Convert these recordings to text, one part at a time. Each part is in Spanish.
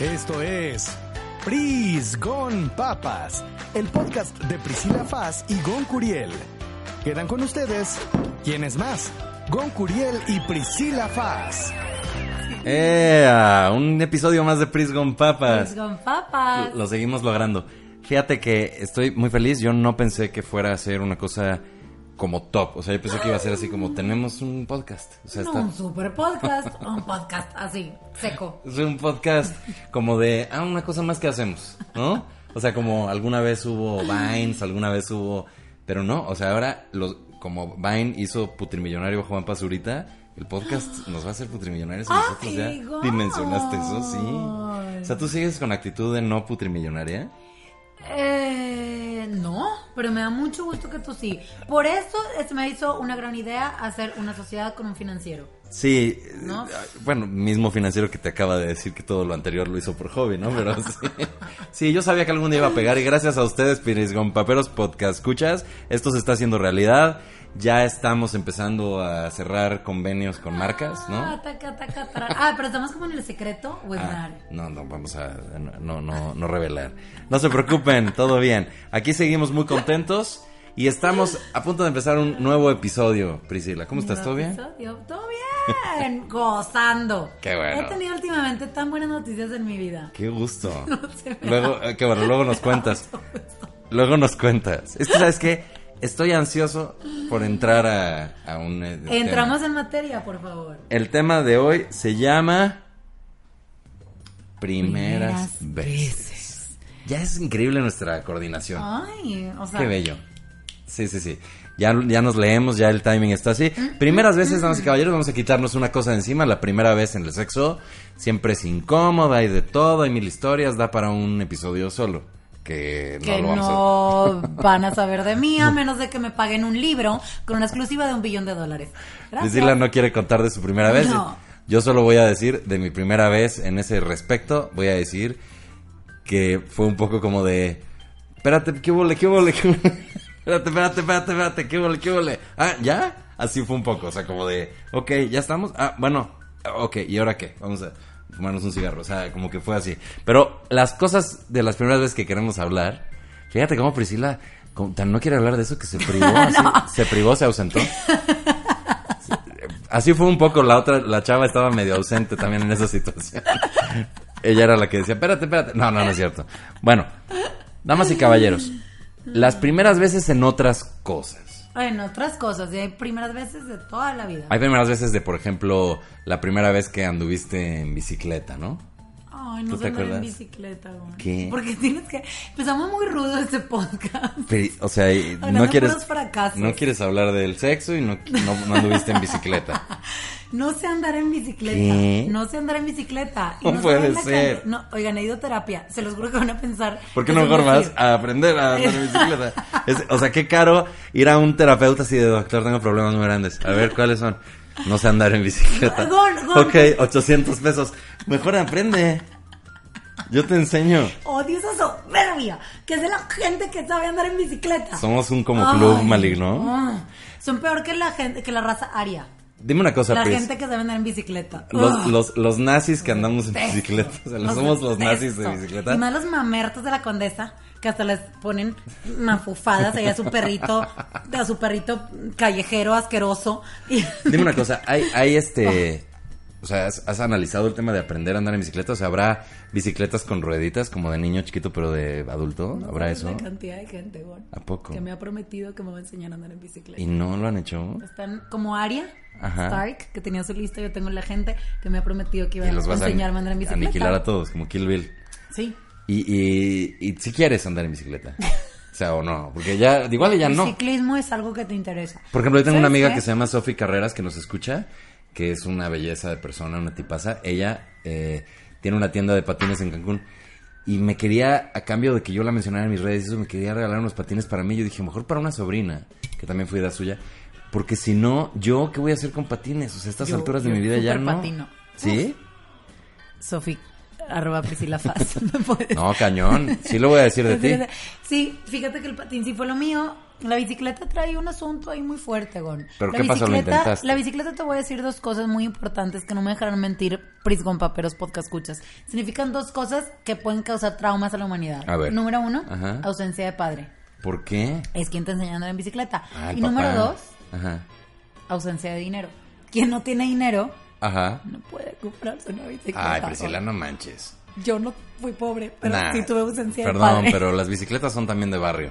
Esto es Pris Gon Papas, el podcast de Priscila Faz y Gon Curiel. Quedan con ustedes, ¿quién es más? Gon Curiel y Priscila Faz. ¡Eh! Un episodio más de Pris Gon Papas. Pris Gon Papas. Lo seguimos logrando. Fíjate que estoy muy feliz. Yo no pensé que fuera a ser una cosa como top. O sea, yo pensé que iba a ser así como tenemos un podcast. O sea, no, está... un super podcast, un podcast así, seco. Es un podcast como de, ah, una cosa más que hacemos, ¿no? O sea, como alguna vez hubo Vines, alguna vez hubo... Pero no, o sea, ahora los, como Vine hizo Putrimillonario Juan Pazurita, el podcast nos va a hacer Putrimillonarios y nosotros ya dimensionaste eso, sí. O sea, ¿tú sigues con actitud de no Putrimillonaria? Eh, no, pero me da mucho gusto que tú sí. Por eso se me hizo una gran idea hacer una sociedad con un financiero. Sí, ¿No? eh, bueno, mismo financiero que te acaba de decir que todo lo anterior lo hizo por hobby, ¿no? Pero sí. Sí, yo sabía que algún día iba a pegar y gracias a ustedes, Piris Paperos Podcast Escuchas, esto se está haciendo realidad. Ya estamos empezando a cerrar convenios con marcas, Ah, ¿no? taca, taca, tara. Ah, pero estamos como en el secreto o en Ah, no, no, vamos a no, no, no revelar. No se preocupen, todo bien. Aquí seguimos muy contentos y estamos a punto de empezar un nuevo episodio, Priscila. ¿Cómo estás? ¿Todo bien? episodio. Todo bien, gozando. Qué bueno. He tenido últimamente tan buenas noticias en mi vida. Qué gusto. me Luego, eh, qué bueno, luego nos cuentas. Luego nos cuentas. Es que, ¿sabes qué? Estoy ansioso por entrar a, a un... eh, Entramos tema. en materia, por favor. El tema de hoy se llama... Primeras, Primeras veces. Ya es increíble nuestra coordinación. Ay, o sea. Qué bello. Sí, sí, sí. Ya, ya nos leemos, ya el timing está así. Primeras veces, damas y caballeros, vamos a quitarnos una cosa de encima. La primera vez en el sexo siempre es incómoda, hay de todo, hay mil historias, da para un episodio solo. Que no que lo vamos a... no van a saber de mí a menos de que me paguen un libro con una exclusiva de un billón de dólares. Gracias. Priscila no quiere contar de su primera vez. No. Yo solo voy a decir de mi primera vez en ese respecto, voy a decir que fue un poco como de... Espérate, ¿qué hubo? ¿Qué hubo? ¿Qué hubo? Espérate, espérate, espérate, espérate, ¿qué hubo? ¿Qué hubo? Ah, ¿ya? Así fue un poco, o sea, como de... Ok, ¿ya estamos? Ah, bueno, ok, ¿y ahora qué? Vamos a fumarnos un cigarro, o sea, como que fue así. Pero las cosas de las primeras veces que queremos hablar... Fíjate cómo Priscila como tan no quiere hablar de eso que se privó, así, se privó, se ausentó. Así fue un poco la otra, la chava estaba medio ausente también en esa situación. Ella era la que decía, espérate, espérate. No, no, no es cierto. Bueno, damas y caballeros, las primeras veces en otras cosas. En otras cosas, hay primeras veces de toda la vida. Hay primeras veces de, por ejemplo, la primera vez que anduviste en bicicleta, ¿no? Ay, no ¿Tú te andar en acuerdas? bicicleta, güey. ¿Qué? Porque tienes que... Empezamos muy rudo este podcast. Pero, o sea, no quieres, no quieres hablar del sexo y no, no, no anduviste en bicicleta. No sé andar en bicicleta. ¿Qué? No sé andar en bicicleta. Y No no puede ser. No, oigan, he ido a terapia. Se los juro que van a pensar. ¿Por qué no mejor vas decir. a aprender a andar en bicicleta? Es- o sea, qué caro ir a un terapeuta así de doctor, tengo problemas muy grandes. A ver, ¿cuáles son? No sé andar en bicicleta. Gol, gol. Ok, 800 pesos. Mejor aprende. Yo te enseño. Odio esa soberbia, que es de la gente que sabe andar en bicicleta. Somos un como club Ay, maligno. ah. Son peor que la gente, que la raza aria. Dime una cosa, La Pris. gente que sabe andar en bicicleta. Los, Ah. los, los nazis que andamos en Detesto. bicicleta. O sea, Los somos los nazis de bicicleta. Y más los mamertos de la condesa, que hasta les ponen mafufadas ahí a su perrito, a su perrito callejero asqueroso. Dime una cosa, hay, hay este... O sea, ¿has, has analizado el tema de aprender a andar en bicicleta? O sea, ¿habrá bicicletas con rueditas como de niño chiquito pero de adulto? ¿Habrá eso? La cantidad de gente, güey, ¿A poco? que me ha prometido que me va a enseñar a andar en bicicleta. ¿Y no lo han hecho? Están como Aria Ajá. Stark, que tenía su lista. Yo tengo la gente que me ha prometido que iba a enseñarme a andar en bicicleta. aniquilar a todos, como Kill Bill. Sí. Y, y, y si quieres andar en bicicleta. O sea, o no. Porque ya, igual ya El no. ciclismo es algo que te interesa. Por ejemplo, yo tengo una ¿Sabes amiga qué? que se llama Sofi Carreras que nos escucha, que es una belleza de persona, una tipaza. Ella eh, tiene una tienda de patines en Cancún. Y me quería, a cambio de que yo la mencionara en mis redes, eso me quería regalar unos patines para mí. Yo dije, mejor para una sobrina, que también fue de suya. Porque si no, ¿yo qué voy a hacer con patines? O sea, a estas Yo- alturas de mi vida ya no. patino. ¿Sí? Sofi, arroba Priscila Faz. Me puedes- No, cañón. Sí lo voy a decir de ti. Sí, fíjate que el patín sí fue lo mío. La bicicleta trae un asunto ahí muy fuerte, Gon. ¿Pero la qué pasó? ¿Lo bicicleta- intentaste? La bicicleta te voy a decir dos cosas muy importantes que no me dejarán mentir, Pris Gon Paperos Podcast Escuchas. Significan dos cosas que pueden causar traumas a la humanidad. A ver. Número uno, Ajá. ausencia de padre. ¿Por qué? Es quien te enseña a andar en bicicleta. Ah, y número dos, Ajá. ausencia de dinero. Quien no tiene dinero Ajá. no puede comprarse una bicicleta. Ay, Priscila, no manches. Yo no fui pobre, pero Nah, sí tuve ausencia de Perdón, padre. pero las bicicletas son también de barrio.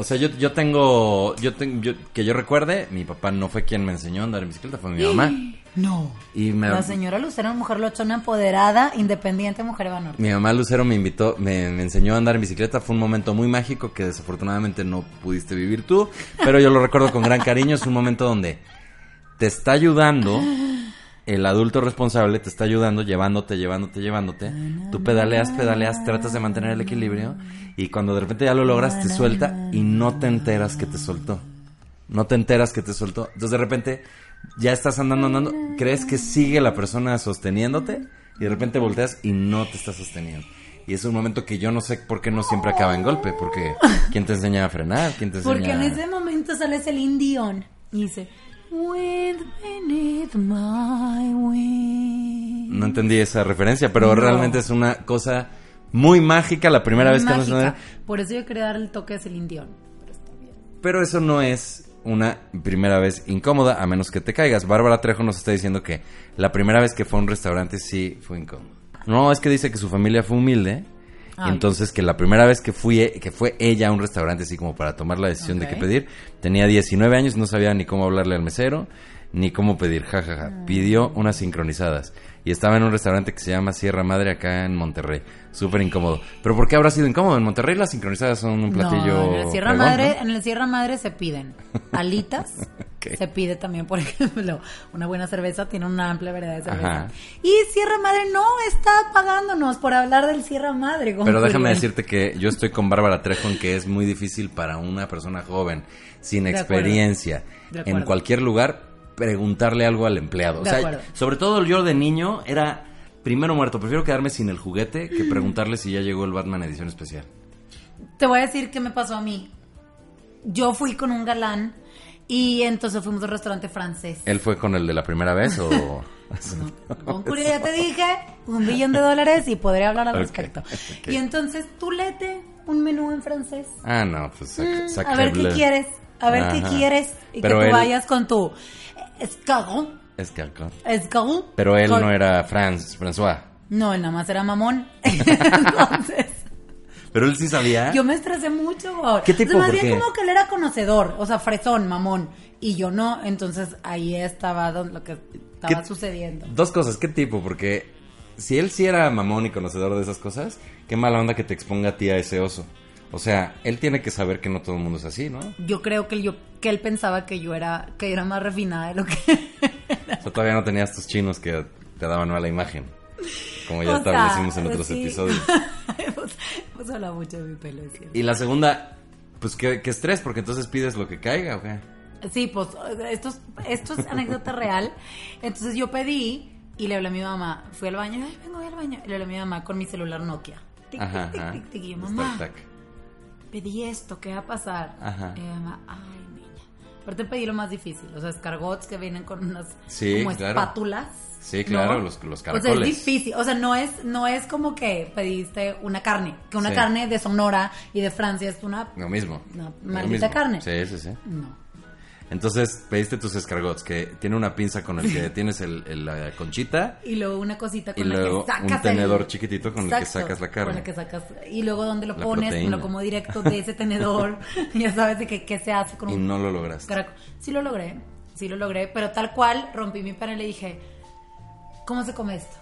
O sea, yo, yo tengo, yo tengo, yo- que yo recuerde, mi papá no fue quien me enseñó a andar en bicicleta, fue mi mamá. No. Y me, La señora Lucero, mujer lochona, empoderada, independiente, mujer Eva Norte. mi mamá Lucero me invitó, me, me enseñó a andar en bicicleta. Fue un momento muy mágico que desafortunadamente no pudiste vivir tú, pero yo lo recuerdo con gran cariño. Es un momento donde te está ayudando, el adulto responsable te está ayudando, llevándote, llevándote, llevándote. Tú pedaleas, pedaleas, tratas de mantener el equilibrio y cuando de repente ya lo logras, te suelta y no te enteras que te soltó. No te enteras que te soltó. Entonces de repente ya estás andando, andando, crees que sigue la persona sosteniéndote y de repente volteas y no te está sosteniendo. Y es un momento que yo no sé por qué no siempre acaba en golpe, porque ¿quién te enseña a frenar? ¿Quién te enseña Porque en ese momento sale ese Dion y dice, Wind beneath my wings. No entendí esa referencia, pero No. realmente es una cosa muy mágica la primera vez que nos. Por eso yo quería dar el toque de Celine Dion. Pero está bien. Pero eso no es una primera vez incómoda, a menos que te caigas. Bárbara Trejo nos está diciendo que la primera vez que fue a un restaurante sí fue incómodo. No, es que dice que su familia fue humilde. Y entonces que la primera vez que fui que fue ella a un restaurante así como para tomar la decisión de qué pedir, tenía 19 años, no sabía ni cómo hablarle al mesero, ni cómo pedir, jajaja. Pidió unas sincronizadas. Y estaba en un restaurante que se llama Sierra Madre acá en Monterrey. Súper incómodo. ¿Pero por qué habrá sido incómodo? En Monterrey las sincronizadas son un platillo No, en la Sierra fregón, Madre, ¿no? en la Sierra Madre se piden alitas. Se pide también, por ejemplo, una buena cerveza tiene una amplia variedad de cerveza. Ajá. Y Sierra Madre no está pagándonos por hablar del Sierra Madre. Pero déjame decirte que yo estoy con Bárbara Trejo en que es muy difícil para una persona joven, sin De experiencia, en cualquier lugar, preguntarle algo al empleado. O sea, sobre todo yo de niño era primero muerto. Prefiero quedarme sin el juguete que preguntarle si ya llegó el Batman edición especial. Te voy a decir qué me pasó a mí. Yo fui con un galán y entonces fuimos a un restaurante francés. ¿Él fue con el de la primera vez o...? Con Curia ya te dije, un billón de dólares y podré hablar al respecto. Y entonces tú lete un menú en francés. Ah, no, pues... sac- Mm, a ver qué quieres, a ver qué quieres y Pero que tú él- vayas con tu escargot, Escargot. escargot. Pero él no era Franz, François. No, él nada más era mamón. Entonces, Pero él sí sabía. yo me estresé mucho. ¿Qué tipo? O sea, más ¿Por bien qué? como que él era conocedor, o sea, fresón, mamón. Y yo no, entonces ahí estaba don- lo que estaba ¿Qué- sucediendo. Dos cosas, ¿qué tipo? Porque si él sí era mamón y conocedor de esas cosas, qué mala onda que te exponga a ti a ese oso. O sea, él tiene que saber que no todo el mundo es así, ¿no? Yo creo que, yo, que él pensaba que yo era, que era más refinada de lo que... O sea, todavía no tenías tus chinos que te daban mala imagen. Como ya O sea, establecimos en otros sí. episodios. hemos, hemos hablado mucho de mi pelo. Y la segunda, pues qué, qué estrés, porque entonces pides lo que caiga, ¿o qué? Sí, pues esto es, esto es anécdota real. Entonces yo pedí y le hablé a mi mamá. Fui al baño, ay, vengo al baño. Y le hablé a mi mamá con mi celular Nokia. Tic, Ajá, tic, tic, tic, tic. Y yo, mamá. Pedí esto, ¿qué va a pasar? Ajá. Y mi mamá, ay, niña. Aparte pedí lo más difícil, los escargots que vienen con unas Sí, como claro. espátulas. Sí, claro, ¿no? los- los O sea, caracoles. es difícil, o sea, no es, no es como que pediste una carne, que una Sí. carne de Sonora y de Francia es una... Lo mismo. Una maldita mismo. carne. Sí, sí, sí. No. Entonces pediste tus escargots, que tiene una pinza con el que tienes el, el- la conchita. Y luego una cosita con Y la luego que sacas un tenedor el- chiquitito con el que sacas la carne. Con el que sacas y luego donde lo La pones, proteína. lo como directo de ese tenedor. ya sabes de qué se hace con Y un no lo lograste. caracol. Sí lo logré, sí lo logré, pero tal cual rompí mi pena y le dije, ¿cómo se come esto?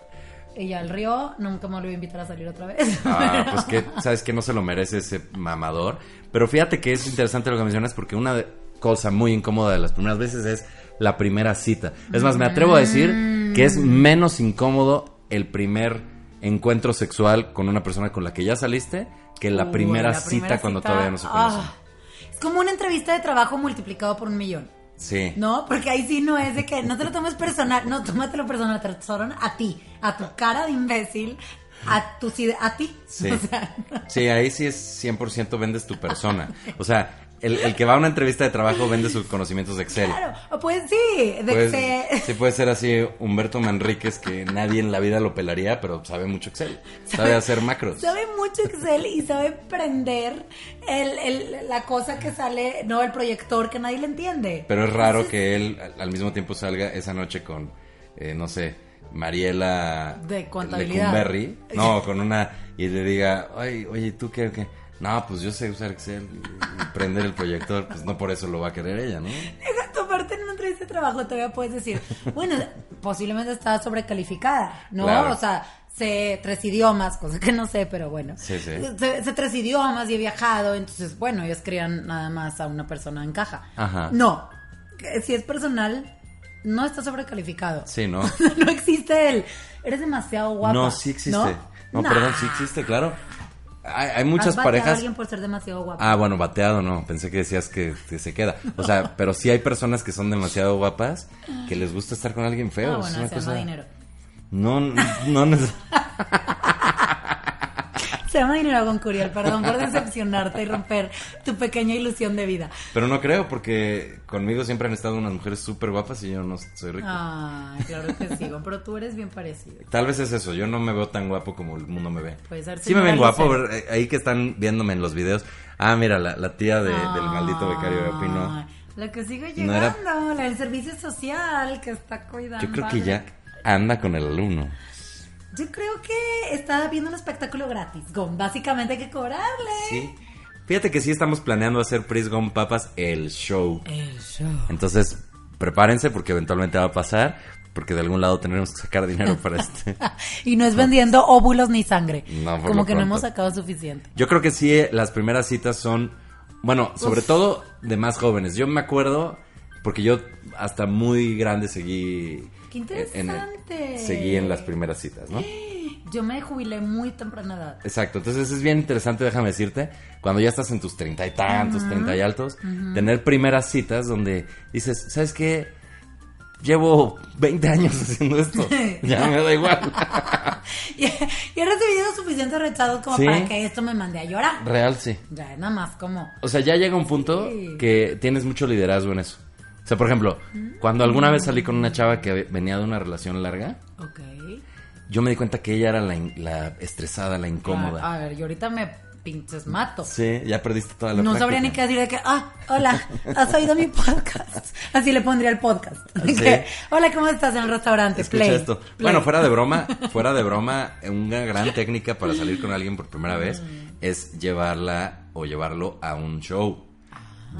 Ella al río, nunca me volvió a invitar a salir otra vez. Ah, pues que, sabes que no se lo merece ese mamador. Pero fíjate que es interesante lo que mencionas porque una de- cosa muy incómoda de las primeras veces es la primera cita. Es más, me atrevo a decir que es menos incómodo el primer encuentro sexual con una persona con la que ya saliste que la primera la cita cuando todavía no se conocen. ah, es como una entrevista de trabajo multiplicado por un millón. Sí. No, porque ahí sí no es de que no te lo tomes personal, no, tómatelo personal, te lo a ti, a tu cara de imbécil, a tu a ti. Sí. O sea, Sí, ahí sí es 100% vendes tu persona. O sea, el, el que va a una entrevista de trabajo vende sus conocimientos de Excel. claro, pues sí, de Pues, que sí puede ser así Humberto Manríquez que nadie en la vida lo pelaría, pero sabe mucho Excel. Sabe hacer macros. sabe mucho Excel y sabe prender el, el- la cosa que sale, no, el proyector que nadie le entiende. Pero es raro Entonces, que él al- mismo tiempo salga esa noche con, eh, no sé, Mariela De contabilidad. Lecumberri. No, con una. Y le diga, oye, oye, ¿tú qué? qué? No, pues yo sé usar Excel y, prender el proyector. Pues no por eso lo va a querer ella, ¿no? Deja tomarte en una entrevista de trabajo, todavía puedes decir, bueno, posiblemente estaba sobrecalificada, ¿no? Claro. O sea, sé tres idiomas, cosa que no sé, pero bueno. Sí, sí. Sé, sé tres idiomas y he viajado, entonces, bueno, ellos querían nada más a una persona en caja. Ajá. No, si es personal, no está sobrecalificado. Sí, ¿no? no existe el, eres demasiado guapa. No, sí existe. No, No, Nah. perdón, sí existe, claro. Hay, hay ¿Has muchas bateado a parejas. alguien por ser demasiado guapa. Ah, bueno, bateado no. Pensé que decías que, que se queda. O sea, pero sí hay personas que son demasiado guapas que les gusta estar con alguien feo. Ah, es bueno, una se cosa. llama dinero. No, no, neces- Se llama dinero con Curiel, perdón por decepcionarte y romper tu pequeña ilusión de vida. Pero no creo, porque conmigo siempre han estado unas mujeres súper guapas y yo no soy rico. Ay, claro que sí, pero tú eres bien parecido. Tal vez es eso, yo no me veo tan guapo como el mundo me ve. Puede ser Sí me ven guapo, eh, ahí que están viéndome en los videos. Ah, mira, la, la tía de- del maldito becario de Pino. La que sigue No era- llegando, la del servicio social que está cuidando. Yo creo que ya anda con el alumno. Yo creo que está viendo un espectáculo gratis. Gon, básicamente hay que cobrarle. Sí. Fíjate que sí estamos planeando hacer Pris Gone Papas el show. El show. Entonces, prepárense porque eventualmente va a pasar. Porque de algún lado tendremos que sacar dinero para este. y no es vendiendo óvulos ni sangre. No, por Como lo que no hemos sacado suficiente. Yo creo que sí, eh, las primeras citas son, bueno, sobre todo de más jóvenes. Yo me acuerdo, porque yo hasta muy grande seguí... Qué en- en el- interesante. seguí en las primeras citas, ¿no? Yo me jubilé muy temprana edad. Exacto, entonces es bien interesante, déjame decirte, cuando ya estás en tus treinta y tantos, treinta y altos, tener primeras citas donde dices, ¿sabes qué? Llevo 20 años haciendo esto, ya me da igual. y, y he recibido suficientes rechazos como Sí. para que esto me mande a llorar. Real, sí. Ya, nada más como... O sea, ya llega un punto Sí. que tienes mucho liderazgo en eso. O sea, por ejemplo, cuando alguna vez salí con una chava que venía de una relación larga, yo me di cuenta que ella era la, estresada, la incómoda. A, a ver, yo ahorita me pinches mato. Sí, ya perdiste toda la No práctica. sabría ni qué decir de que, ah, hola, has oído mi podcast. Así le pondría el podcast. Sí. que, hola, ¿cómo estás en el restaurante? Escucha Play. esto. Play. Bueno, fuera de broma, fuera de broma, una gran técnica para salir con alguien por primera vez Mm. es llevarla o llevarlo a un show.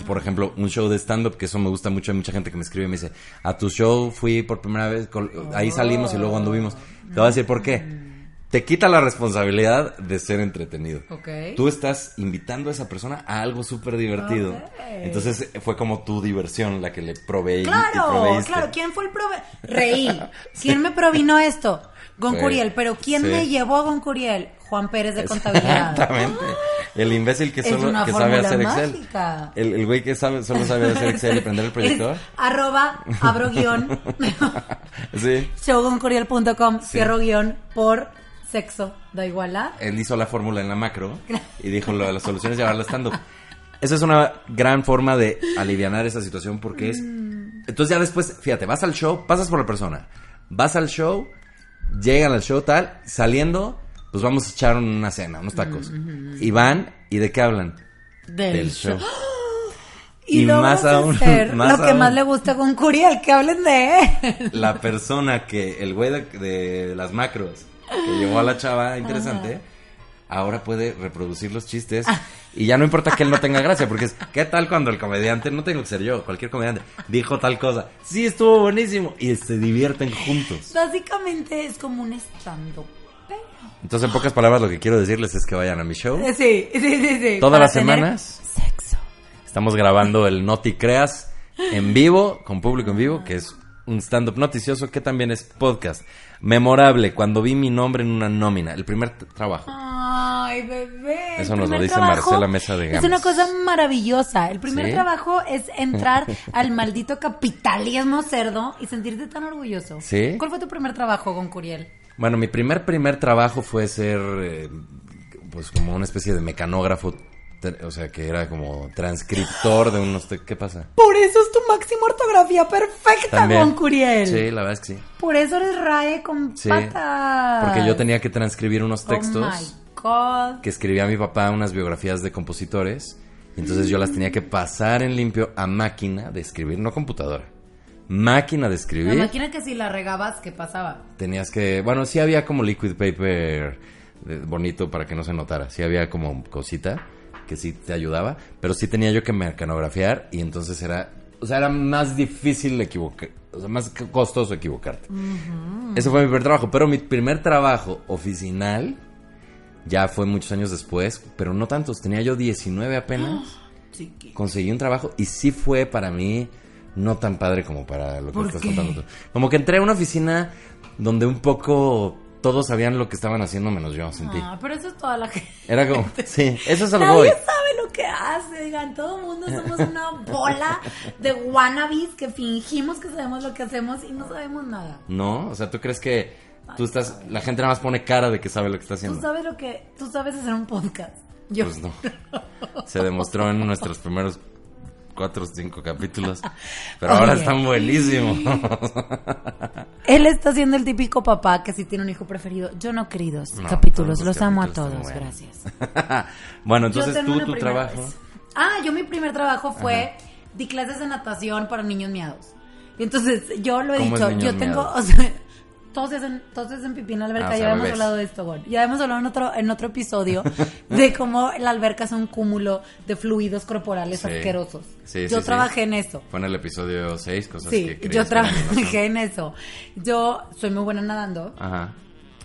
Por ejemplo, un show de stand-up, que eso me gusta mucho. Hay mucha gente que me escribe y me dice, a tu show fui por primera vez, ahí salimos y luego anduvimos. Te voy a decir por qué. Te quita la responsabilidad de ser entretenido. Ok. Tú estás invitando a esa persona a algo súper divertido. Entonces fue como tu diversión la que le proveí. Claro, claro. ¿Quién fue el prove... Reí. ¿Quién me provino esto? Goncuriel. Pero ¿quién sí. me llevó a Goncuriel? Juan Pérez de Contabilidad. Exactamente. El imbécil que solo que sabe hacer Excel. El, el güey que sabe, solo sabe hacer Excel y prender el proyector. Es arroba abro guion Sí. cierro guion por sexo da igual a Él hizo la fórmula en la macro y dijo lo de las soluciones es llevarla estando. Esa es una gran forma de alivianar esa situación porque es... Entonces ya después, fíjate, vas al show, pasas por la persona, vas al show, llegan al show tal, saliendo, pues vamos a echar una cena, unos tacos. Y van, ¿y de qué hablan? del, Del show. show. Y, más aún, más lo que aún. más le gusta con Curiel, que hablen de él. la persona que, el güey de, de las macros, que llevó a la chava interesante, ahora puede reproducir los chistes y ya no importa que él no tenga gracia, porque es, ¿qué tal cuando el comediante, no tengo que ser yo, cualquier comediante, dijo tal cosa? Sí, estuvo buenísimo y se divierten juntos. Básicamente es como un stand-up. Entonces, en pocas palabras, lo que quiero decirles es que vayan a mi show. Sí, sí, sí, sí. Todas para las semanas. Sexo. Estamos grabando el Noti Creas en vivo, con público en vivo, que es un stand-up noticioso que también es podcast. Memorable, cuando vi mi nombre en una nómina, el primer trabajo. Ay, bebé. Eso nos lo dice Marcela Mesa de Es Gamas. una cosa maravillosa. El primer ¿Sí? trabajo es entrar al maldito capitalismo cerdo y sentirte tan orgulloso. ¿Sí? ¿Cuál fue tu primer trabajo con Curiel? Bueno, mi primer primer trabajo fue ser eh, pues como una especie de mecanógrafo, o sea, que era como transcriptor de unos ¿qué pasa? Por eso es tu máxima ortografía perfecta, También. con Curiel. Sí, la verdad es que sí. Por eso eres RAE con Sí. patas. Porque yo tenía que transcribir unos Oh my textos God. que escribía mi papá unas biografías de compositores. Y entonces yo las tenía que pasar en limpio a máquina de escribir, no computadora. Máquina de La escribir. máquina que si la regabas, ¿qué pasaba? Tenías que, bueno, sí había como liquid paper eh, bonito para que no se notara. Sí había como cosita que sí te ayudaba, pero sí tenía yo que mecanografiar y entonces era, o sea, era más difícil equivocar, o sea, más costoso equivocarte. Ese fue mi primer trabajo, pero mi primer trabajo oficinal ya fue muchos años después, pero no tantos, tenía yo 19 apenas. Chiqui. Conseguí un trabajo y sí fue para mí no tan padre como para lo que ¿Por estás qué? contando tú. Como que entré a una oficina donde un poco todos sabían lo que estaban haciendo menos yo, sentí. Ah, pero eso es toda la gente. Era como, sí, eso es algo Nadie sabe lo que hace, digan, todo el mundo somos una bola de wannabes que fingimos que sabemos lo que hacemos y no sabemos nada. No, o sea, tú crees que tú estás, la gente nada más pone cara de que sabe lo que está Tú haciendo. sabes lo que, tú sabes hacer un podcast. Yo Pues no. Se demostró en nuestros primeros cuatro o cinco capítulos. Pero ahora están buenísimos. Él está siendo el típico papá que sí tiene un hijo preferido. Yo no, queridos No, capítulos, los amo a todos, gracias. bueno, entonces tú, tu trabajo. vez. Ah, yo mi primer trabajo fue di clases de natación para niños miados. Y entonces yo lo he ¿Cómo es dicho, yo tengo, o sea, todos se hacen, todos se hacen pipí en la alberca, Ah, sea, ya hemos hablado de esto, güey. Ya hemos hablado en otro, en otro episodio de cómo la alberca es un cúmulo de fluidos corporales Sí. asquerosos. Sí, yo sí, trabajé en eso. Fue en el episodio 6, cosas que Sí, yo que eran trabajé en eso. Yo soy muy buena nadando. Ajá.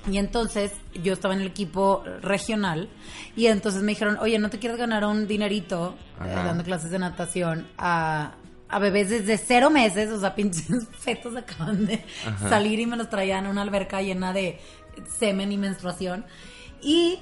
Y entonces yo estaba en el equipo regional y entonces me dijeron, oye, ¿no te quieres ganar un dinerito eh, dando clases de natación a, a bebés desde cero meses? O sea, pinches fetos acaban de salir y me los traían a una alberca llena de semen y menstruación. Y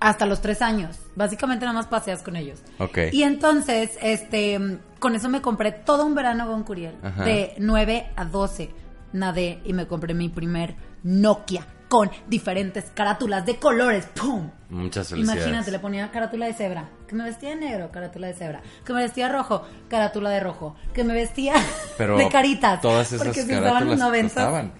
hasta los tres años. Básicamente nada más paseas con ellos. Ok. Y entonces, este, con eso me compré todo un verano con Curiel. Ajá. De 9 a 12 nadé y me compré mi primer Nokia con diferentes carátulas de colores. ¡Pum! Muchas felicidades. Imagínate, le ponía carátula de cebra. Que me vestía de negro, carátula de cebra. Que me vestía de rojo, carátula de rojo. Que me vestía Pero de caritas. todas esas porque se usaban los carátulas 90. costaban.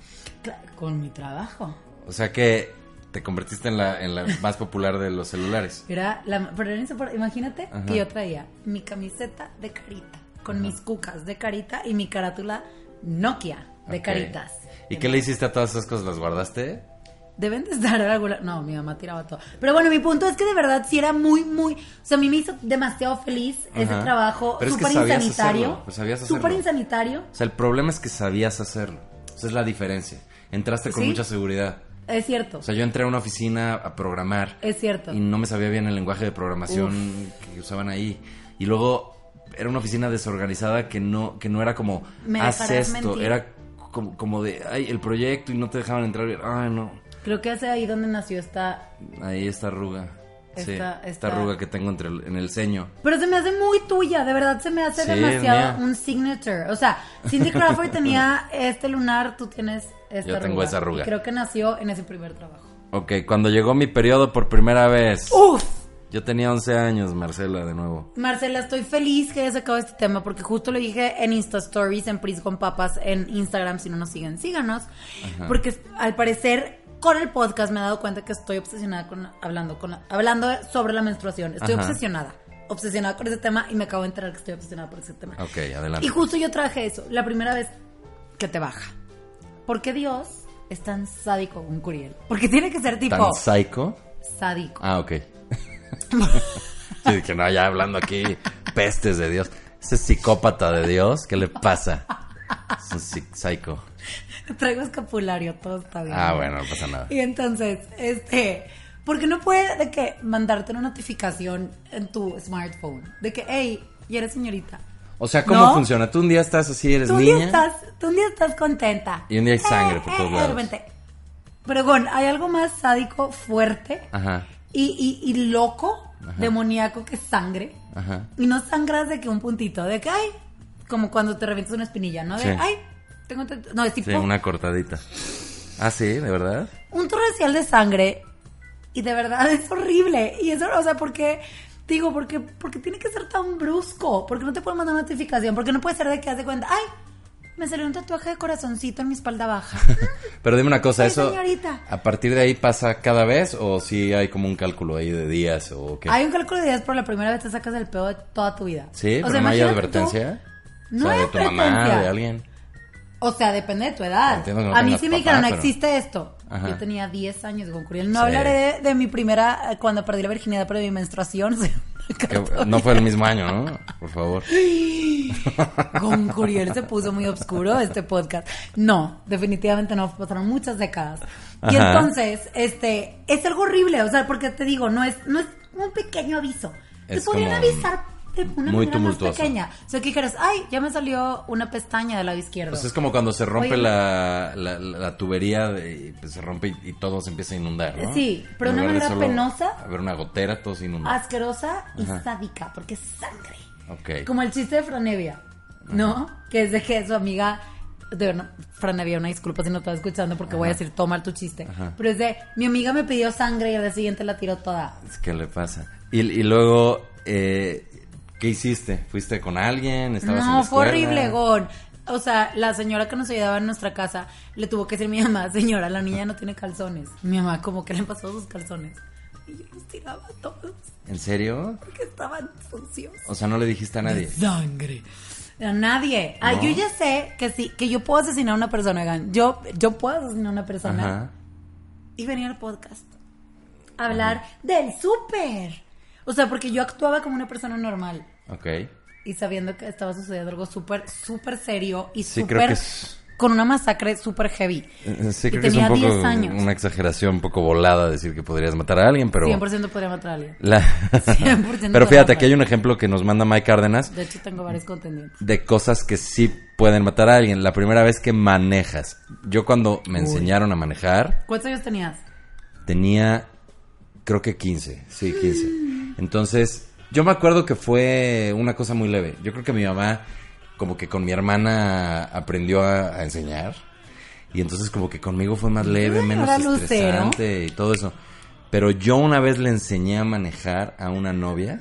Cla- Con mi trabajo. O sea que te convertiste en la, en la más popular de los celulares. Era la, pero era Imagínate Ajá. que yo traía mi camiseta de carita, con mis cucas de carita y mi carátula Nokia de caritas. ¿Y qué le hiciste a todas esas cosas? ¿Las guardaste? Deben de estar alguna... No, mi mamá tiraba todo. Pero bueno, mi punto es que de verdad sí era muy, muy... O sea, a mí me hizo demasiado feliz ese Ajá. trabajo. Pero es que Súper sabías insanitario. hacerlo, pues sabías hacerlo. Súper insanitario. O sea, el problema es que sabías hacerlo. Esa es la diferencia. Entraste con ¿Sí? mucha seguridad. Es cierto. O sea, yo entré a una oficina a programar. es cierto. Y no me sabía bien el lenguaje de programación que usaban ahí. Y luego era una oficina desorganizada que no, que no era como, Me haz esto. mentir. Era como, como de, ay, el proyecto y no te dejaban entrar. Ay, no. Creo que es ahí donde nació esta... Ahí está arruga. sí, Esta- esta esta- arruga que tengo entre el- en el ceño. Pero se me hace muy tuya, de verdad se me hace Sí, demasiado mía. un signature. O sea, Cindy Crawford tenía este lunar, tú tienes esta Yo tengo esa arruga. Y creo que nació en ese primer trabajo. Ok, cuando llegó mi periodo por primera vez. ¡Uf! Yo tenía 11 años, Marcela, de nuevo. Marcela, estoy feliz que hayas sacado este tema porque justo lo dije en Insta Stories, en Pris con Papas, en Instagram. Si no nos siguen, síganos. Porque al parecer, con el podcast me he dado cuenta que estoy obsesionada con hablando, con hablando sobre la menstruación. Estoy Ajá. obsesionada. Obsesionada con ese tema y me acabo de enterar que estoy obsesionada por ese tema. Ok, adelante. Y justo yo traje eso, la primera vez que te baja. Porque Dios es tan sádico con Curiel. Porque tiene que ser tipo ¿Tan psycho? sádico. Ah, ok. sí, dije, no, ya hablando aquí, pestes de Dios. Ese psicópata de Dios, ¿qué le pasa? Es un psi- psycho. Traigo escapulario, todo está bien. Ah, bueno, no pasa nada. Y entonces, este, porque no puede de que mandarte una notificación en tu smartphone de que, hey, ya eres señorita. O sea, ¿cómo ¿No? funciona? Tú un día estás así, eres Tú un, niña. día estás, tú un día estás contenta. Y un día hay sangre por todos de lados. repente. Pero bueno, hay algo más sádico, fuerte Ajá, y, y, y loco, demoníaco que sangre. ajá. Y no sangras de que un puntito, de que, ay, como cuando te revientas una espinilla, ¿no? De, Sí. ay, tengo... No, es tipo Sí, una cortadita. Ah, sí, de verdad. un torrencial de sangre y de verdad es horrible. Y eso, o sea, porque... Digo, porque, porque tiene que ser tan brusco. Porque no te pueden mandar notificación. Porque no puede ser de que haz de cuenta. Ay, me salió un tatuaje de corazoncito en mi espalda baja. Pero dime una cosa, Ay, ¿eso señorita. a partir de ahí pasa cada vez o si hay como un cálculo ahí de días o qué? Hay un cálculo de días, pero la primera vez te sacas el pedo de toda tu vida. Sí, O pero sea, no hay advertencia. tú- No o sea, hay de tu mamá, advertencia. de alguien. O sea, depende de tu edad. No a mí sí me dijeron, pero- existe esto. Ajá. Yo tenía 10 años con Curiel. No Sí. hablaré de, de mi primera, cuando perdí la virginidad por mi menstruación. Que no fue el mismo año, ¿no? Por favor. Con Curiel se puso muy oscuro este podcast. No, definitivamente no, pasaron muchas décadas. Y entonces, este, es algo horrible, o sea, porque te digo, no es, no es un pequeño aviso. Te Es podrían como avisar una muy manera más pequeña. O sea, que dijeras, ay, ya me salió una pestaña del lado izquierdo. Pues es como cuando se rompe la, la, la tubería de- y pues se rompe y, y todo se empieza a inundar, ¿no? Sí, pero de una manera penosa. A ver, una gotera, todo se inunda. asquerosa y Ajá. sádica, porque es sangre. Ok. Como el chiste de Franevia, ¿no? Que es de que su amiga. De Franevia, una disculpa si no estaba escuchando porque voy a decir, toma tu chiste. Ajá. Pero es de, mi amiga me pidió sangre y al día siguiente la tiró toda. Es que le pasa. Y, y luego, eh, ¿qué hiciste? ¿Fuiste con alguien? ¿Estabas en la No, fue horrible, Gon. O sea, la señora que nos ayudaba en nuestra casa le tuvo que decir a mi mamá, señora, la niña no tiene calzones. Mi mamá como que le pasó sus calzones. Y yo los tiraba todos ¿En serio? porque estaban sucios. O sea, no le dijiste a nadie. sangre. A nadie. Ah, No. yo ya sé que sí, que yo puedo asesinar a una persona, oigan. Yo, yo puedo asesinar a una persona Ajá. y venir al podcast. a Hablar del súper. O sea, porque yo actuaba como una persona normal. Ok. Y sabiendo que estaba sucediendo algo súper, súper serio y Sí, creo súper... que es- Con una masacre súper heavy. Eh, Sí, Y creo que es tenía un poco 10 años. una exageración un poco volada decir que podrías matar a alguien, pero... 100% podría matar a alguien. La- 100% pero fíjate, aquí hay un ejemplo que nos manda Mike Cárdenas De hecho, tengo varios contendientes. de cosas que sí pueden matar a alguien. La primera vez que manejas. Yo cuando me enseñaron a manejar, ¿Cuántos años tenías? tenía creo que 15, sí, 15. Entonces, yo me acuerdo que fue una cosa muy leve. Yo creo que mi mamá como que con mi hermana aprendió a, a enseñar y entonces como que conmigo fue más leve, menos lucero. estresante y todo eso. Pero yo una vez le enseñé a manejar a una novia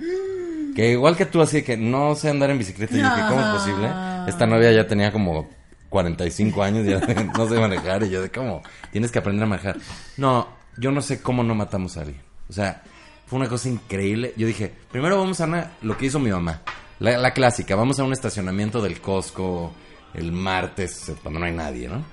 que igual que tú así que no sé andar en bicicleta y dije, ¿cómo es posible? Esta novia ya tenía como 45 años y ya no sé manejar y yo de cómo tienes que aprender a manejar. No, yo no sé cómo no matamos a alguien. O sea, fue una cosa increíble. Yo dije, primero vamos a una- lo que hizo mi mamá. La, la clásica, vamos a un estacionamiento del Costco el martes cuando no hay nadie, ¿no?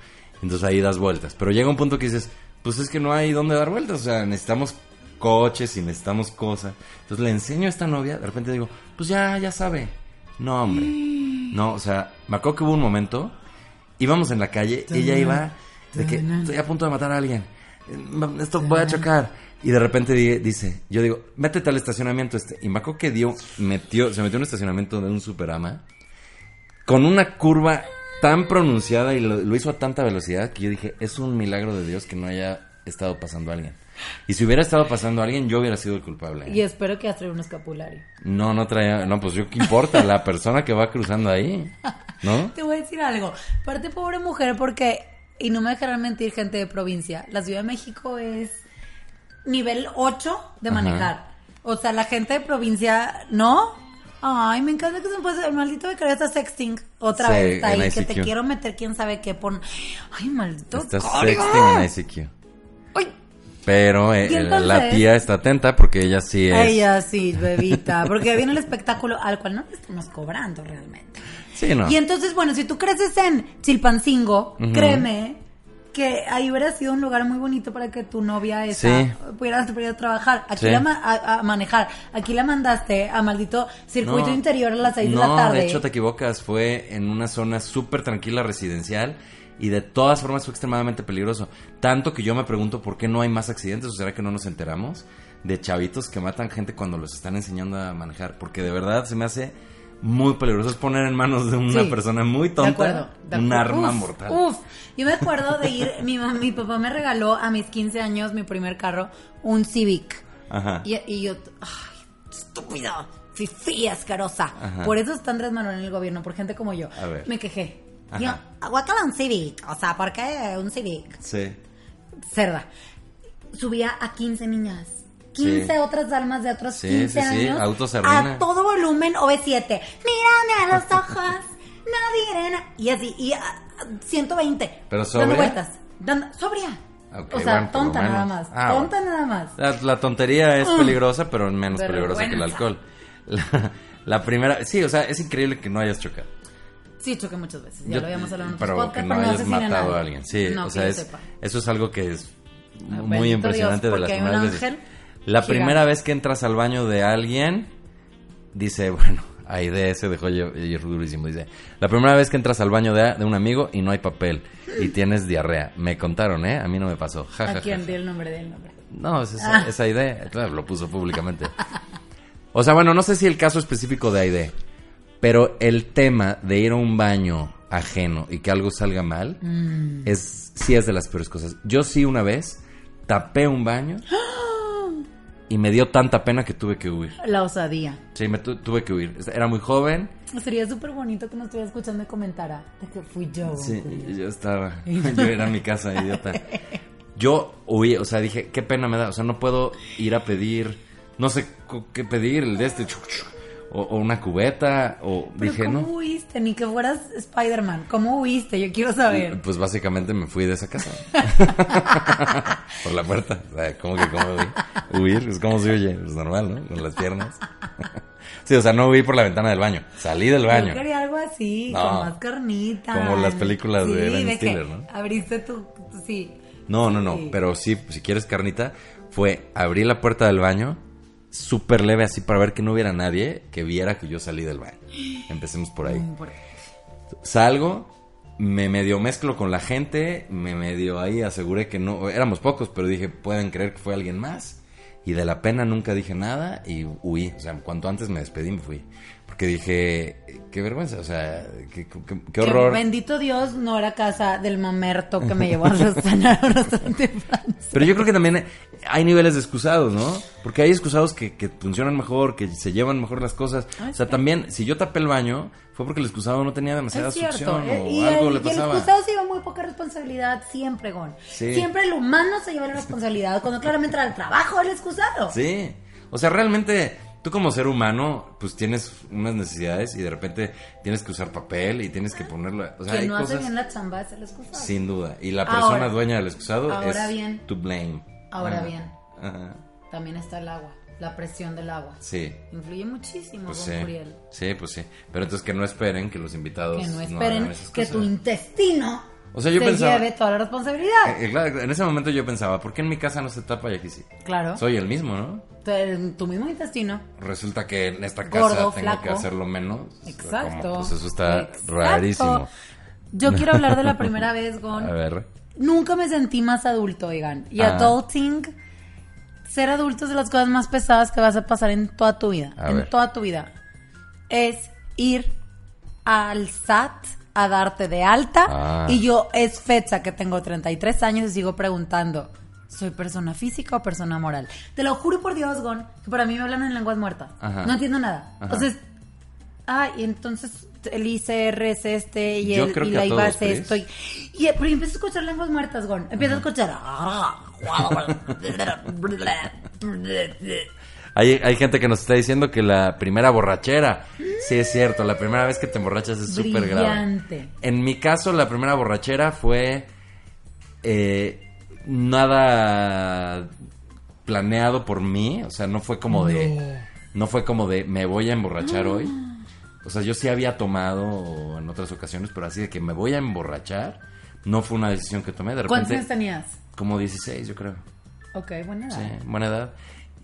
Entonces ahí das vueltas. Pero llega un punto que dices, pues es que no hay dónde dar vueltas. O sea, necesitamos coches y necesitamos cosas. Entonces le enseño a esta novia, de repente digo, pues ya, ya sabe. No, hombre. No, o sea, me acuerdo que hubo un momento, íbamos en la calle, ella iba de que estoy a punto de matar a alguien. Esto voy a chocar. Y de repente di- dice, yo digo, métete al estacionamiento este. Y me acuerdo que dio, metió, se metió en un estacionamiento de un superama con una curva tan pronunciada y lo, lo hizo a tanta velocidad que yo dije, es un milagro de Dios que no haya estado pasando a alguien. Y si hubiera estado pasando a alguien, yo hubiera sido el culpable. Y espero que has traído un escapulario. No, no traía, no, pues yo qué importa, la persona que va cruzando ahí, ¿no? Te voy a decir algo. Parte pobre mujer porque, y no me dejarán mentir gente de provincia, la Ciudad de México es nivel 8 de Ajá. manejar. O sea, la gente de provincia, ¿no? Ay, me encanta que se me puede el maldito becario está sexting otra Sí, vez está ahí, que te quiero meter quién sabe qué pon. Ay, maldito. Becario. sexting en ICQ. Ay, Pero eh, la tía está atenta porque ella sí es... ella sí, bebita, porque viene el espectáculo al cual no le estamos cobrando realmente. Sí, no. Y entonces, bueno, si tú creces en Chilpancingo, créeme que ahí hubiera sido un lugar muy bonito para que tu novia esa Sí. pudiera, pudiera trabajar. Aquí Sí. la ma- a, a manejar. Aquí la mandaste a maldito circuito No. interior a las 6 no, de la tarde. de hecho te equivocas, fue en una zona súper tranquila residencial y de todas formas fue extremadamente peligroso. Tanto que yo me pregunto por qué no hay más accidentes o será que no nos enteramos de chavitos que matan gente cuando los están enseñando a manejar. Porque de verdad se me hace muy peligroso. Es poner en manos de una Sí, persona muy De tonta acuerdo. de un arma Uf, mortal. Uf. Yo me acuerdo de ir, mi, mi papá me regaló a mis 15 años mi primer carro, un Civic. Ajá. Y, y yo, ay, estúpido, fifí, asquerosa. Ajá. Por eso está Andrés Manuel en el gobierno, por gente como yo. A ver. Me quejé. Ajá. Yo, guácala un Civic. O sea, ¿por qué un Civic? Sí. Cerda. Subía a 15 niñas. 15 Sí. otras almas de otros Sí, 15 sí, sí, años. auto. A todo volumen OV7. Mírame a los ojos. No diré na-". Y así, y a, a 120. ¿Pero Dando sobria? vueltas. Dando, sobria. Ok, o sea, bueno, tonta nada más. Ah, tonta bueno. nada más. La, la tontería es Mm. peligrosa, pero menos Pero peligrosa que el alcohol. La, la primera, sí, o sea, es increíble que no hayas chocado. Sí, choqué muchas veces. Ya Yo- lo habíamos hablado en pero otros que podcasts, no pero no hayas matado nadie. a alguien. Sí, No, o que sea, es, sepa. eso es algo que es Ah, muy bendito impresionante Dios, de las primeras veces. ángel La gigante. primera vez que entras al baño de alguien, dice, bueno, Aide se dejó ir durísimo. Dice, la primera vez que entras al baño de, de un amigo y no hay papel y tienes diarrea. Me contaron, ¿eh? A mí no me pasó. Ja, ¿A ja, quién ja. el nombre del nombre? No, es esa, Ah. esa claro, lo puso públicamente. O sea, bueno, no sé si el caso específico de Aide, pero el tema de ir a un baño ajeno y que algo salga mal, Mm. es sí es de las peores cosas. Yo sí una vez tapé un baño y me dio tanta pena que tuve que huir. La osadía. Sí, me tu- tuve que huir. Era muy joven. Sería súper bonito que nos estuviera escuchando y comentara de que fui yo. Sí, yo estaba. Yo era en mi casa, idiota. Yo huí, o sea, dije, qué pena me da. O sea, no puedo ir a pedir, no sé qué pedir, el de este, o, o una cubeta, o Pero dije, ¿cómo no. huiste? Ni que fueras Spider-Man. ¿Cómo huiste? Yo quiero saber. Pues básicamente me fui de esa casa. Por la puerta. O sea, ¿cómo que cómo huí? Huir, es como se oye, es normal, ¿no? Con las piernas. Sí, o sea, no huí por la ventana del baño. Salí del baño. Yo quería algo así, No. con más carnita. Como las películas sí, de Ben Stiller, ¿no? Abriste tu... Sí. No, no, no, Sí. pero sí, si quieres carnita, fue abrir la puerta del baño, súper leve así para ver que no hubiera nadie que viera que yo salí del baño. Empecemos por ahí. Por- Salgo, me medio mezclo con la gente, me medio ahí aseguré que no, éramos pocos, pero dije, pueden creer que fue alguien más. Y de la pena nunca dije nada y huí. O sea, cuanto antes me despedí, me fui. Porque dije, qué vergüenza, o sea, qué, qué- qué Que horror. bendito Dios no era casa del mamerto que me llevó a a un restaurante francés. Pero yo creo que también hay niveles de excusados, ¿no? Porque hay excusados que, que funcionan mejor, que se llevan mejor las cosas. O sea, también, si yo tapé el baño, fue porque el excusado no tenía demasiada succión eh, o y, algo el, le y el pasaba. excusado se lleva muy poca responsabilidad siempre, Gon. Sí. Siempre el humano se lleva la responsabilidad cuando claramente era el trabajo del excusado. Sí. O sea, realmente, tú como ser humano, pues tienes unas necesidades y de repente tienes que usar papel y tienes que ponerlo. O sea, Quien hay no hace cosas. bien la chamba es el excusado. Sin duda. Y la persona Ahora- dueña del excusado ahora es bien. to blame. Ahora Ajá. bien. Ajá. También está el agua, la presión del agua. Sí. Influye muchísimo, Pues sí. Sí, pues sí. Pero entonces que no esperen que los invitados Que no esperen que cosas. tu intestino O sea, yo se pensaba- lleve toda la responsabilidad. Eh, eh, claro, en ese momento yo pensaba, ¿por qué en mi casa no se tapa y aquí sí? claro. Soy el mismo, ¿no? Tu- Tu mismo intestino. Resulta que en esta casa Gordo, tengo flaco. que hacerlo menos. Exacto. Como, pues eso está Exacto. rarísimo. Yo quiero hablar de la primera vez, Gon. A ver. Nunca me sentí más adulto, oigan. Y Ah. adulting, ser adulto es de las cosas más pesadas que vas a pasar en toda tu vida. A en ver. toda tu vida. Es ir al SAT a darte de alta. Ah. Y yo es fecha que tengo 33 años y sigo preguntando. ¿Soy persona física o persona moral? Te lo juro por Dios, Gon, que para mí me hablan en lenguas muertas. Ajá. No entiendo nada. Ajá. Entonces, ah, y entonces el ICR es este y, Yo el, creo y que la IVA es esto. Y, y pero empiezo a escuchar lenguas muertas, Gon. Empiezo a escuchar. Hay, hay gente que nos está diciendo que la primera borrachera, sí es cierto, la primera vez que te emborrachas es súper grave. En mi caso, la primera borrachera fue eh, nada planeado por mí, o sea, no fue como de, no fue como de me voy a emborrachar Ah. hoy. O sea, yo sí había tomado en otras ocasiones, pero así de que me voy a emborrachar, no fue una decisión que tomé. De ¿Cuántos repente, años tenías? como 16, yo creo. Ok, buena edad. Sí, buena edad.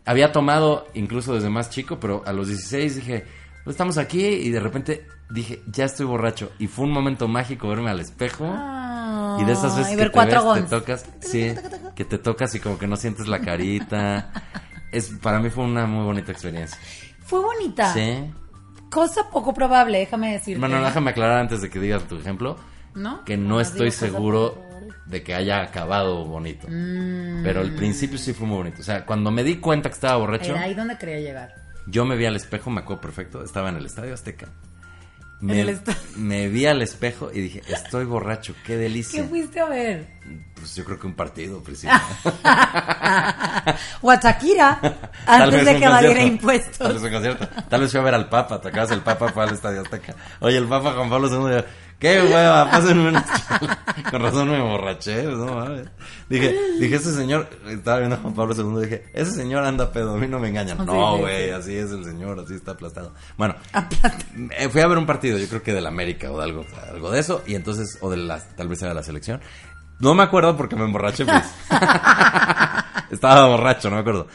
Había tomado incluso desde más chico, pero a los 16 dije, pues estamos aquí y de repente dije, ya estoy borracho. Y fue un momento mágico verme al espejo. Ah, y de esas veces y que ver te ves, tocas, sí, que te tocas y como que no sientes la carita. Es, para mí fue una muy bonita experiencia. Fue bonita. Sí. cosa poco probable, déjame decirte. Bueno, déjame aclarar antes de que digas tu ejemplo. ¿No? Que no estoy seguro de que haya acabado bonito. Mm. Pero el principio sí fue muy bonito. O sea, cuando me di cuenta que estaba borracho, Era ahí donde quería llegar. yo me vi al espejo, me acuerdo perfecto. Estaba en el Estadio Azteca. En Me, el esta- me vi al espejo y dije, estoy borracho, qué ¿Qué delicia. fuiste a ver? Pues yo creo que un partido, Priscila. o a Shakira, Tal antes de que valiera concierto. Tal impuestos. vez un concierto. Tal vez fui a ver al Papa. ¿Te acuerdas? El Papa fue al Estadio Azteca. Oye, el Papa Juan Pablo II qué hueva, pásenme chelas". Con razón me emborraché, no mames. Dije, dije, ese señor, estaba viendo a Juan Pablo II, dije, ese señor anda pedo, a mí no me engañan. Sí, No, güey, sí. así es el señor, así está aplastado. Bueno, eh, fui a ver un partido, yo creo que del América o de algo, algo de eso, y entonces, o de la, tal vez era de la selección. No me acuerdo porque me emborraché, pues. Estaba borracho, no me acuerdo.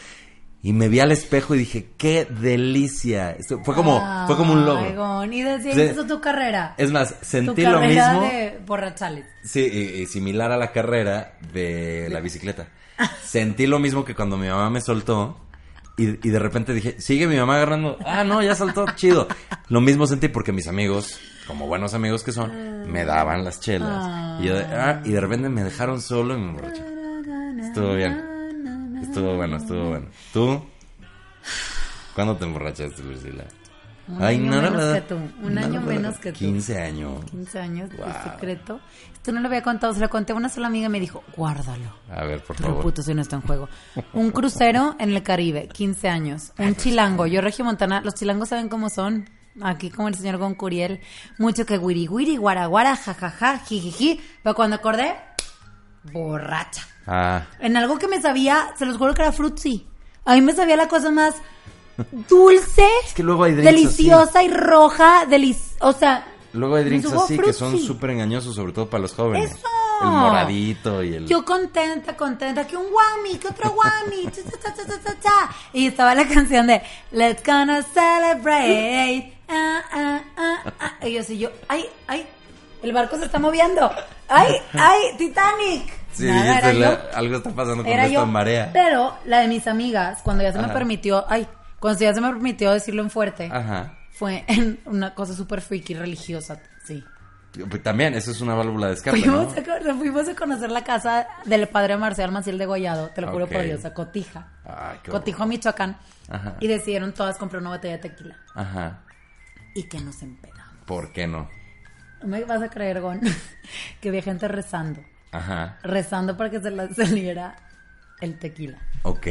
Y me vi al espejo y dije, qué delicia. Esto fue como, fue como un logro. Y desde ahí empezó tu carrera. Es más, tu sentí lo mismo. de borrachales. Sí, y, y similar a la carrera de la bicicleta. Sentí lo mismo que cuando mi mamá me soltó. Y, y de repente dije, sigue mi mamá agarrando. Ah, no, ya saltó, chido. Lo mismo sentí porque mis amigos, como buenos amigos que son, me daban las chelas. Y, yo de, ah, y de repente me dejaron solo y me emborraché. Estuvo bien. Estuvo bueno, estuvo bueno. ¿Tú? ¿Cuándo te emborrachaste, Lucila? Un año menos que tú, un No, año no, menos que tú. 15 años. 15 años Wow. de secreto. Esto no lo había contado, se lo conté a una sola amiga y me dijo, guárdalo. A ver, por Pero favor. puto, si no está en juego. Un crucero en el Caribe, 15 años. Un chilango. Yo, Regio Montana, los chilangos saben cómo son. Aquí, como el señor Goncuriel. Mucho que wiri wiri, guara guara, jajaja, jijiji. Pero cuando acordé, borracha. Ah, En algo que me sabía, se los juro que era frutzi. A mí me sabía la cosa más dulce, es que luego hay drinks deliciosa y roja, delic o sea, Luego hay drinks así que son súper engañosos, sobre todo para los jóvenes. ¡Eso! El moradito y el... Yo contenta, contenta, que un guami, que otro guami, cha, cha, cha, cha, cha, cha. Y estaba la canción de Let's gonna celebrate. Ah, ah, ah. Y yo así, yo, ay, ay, el barco se está moviendo. Ay, ay, Titanic. Sí, Nada, dijiste, la- algo está pasando con Era esta yo. marea. Pero la de mis amigas, cuando ya se me permitió, ay, cuando ya se me permitió decirlo en fuerte, Ajá. fue en una cosa súper freaky religiosa, sí. Pues También, eso es una válvula de escape, Fuimos, ¿no? a, fuimos a conocer la casa del padre Marcial Maciel de Gollado, te lo juro por Dios, a Cotija. Ay, qué Cotijo, Michoacán. Ajá. Y decidieron todas comprar una botella de tequila. Ajá. Y que nos empedamos. ¿Por qué no? No me vas a creer, Gon, que había gente rezando. Ajá. Rezando para que se le saliera el tequila. Ok.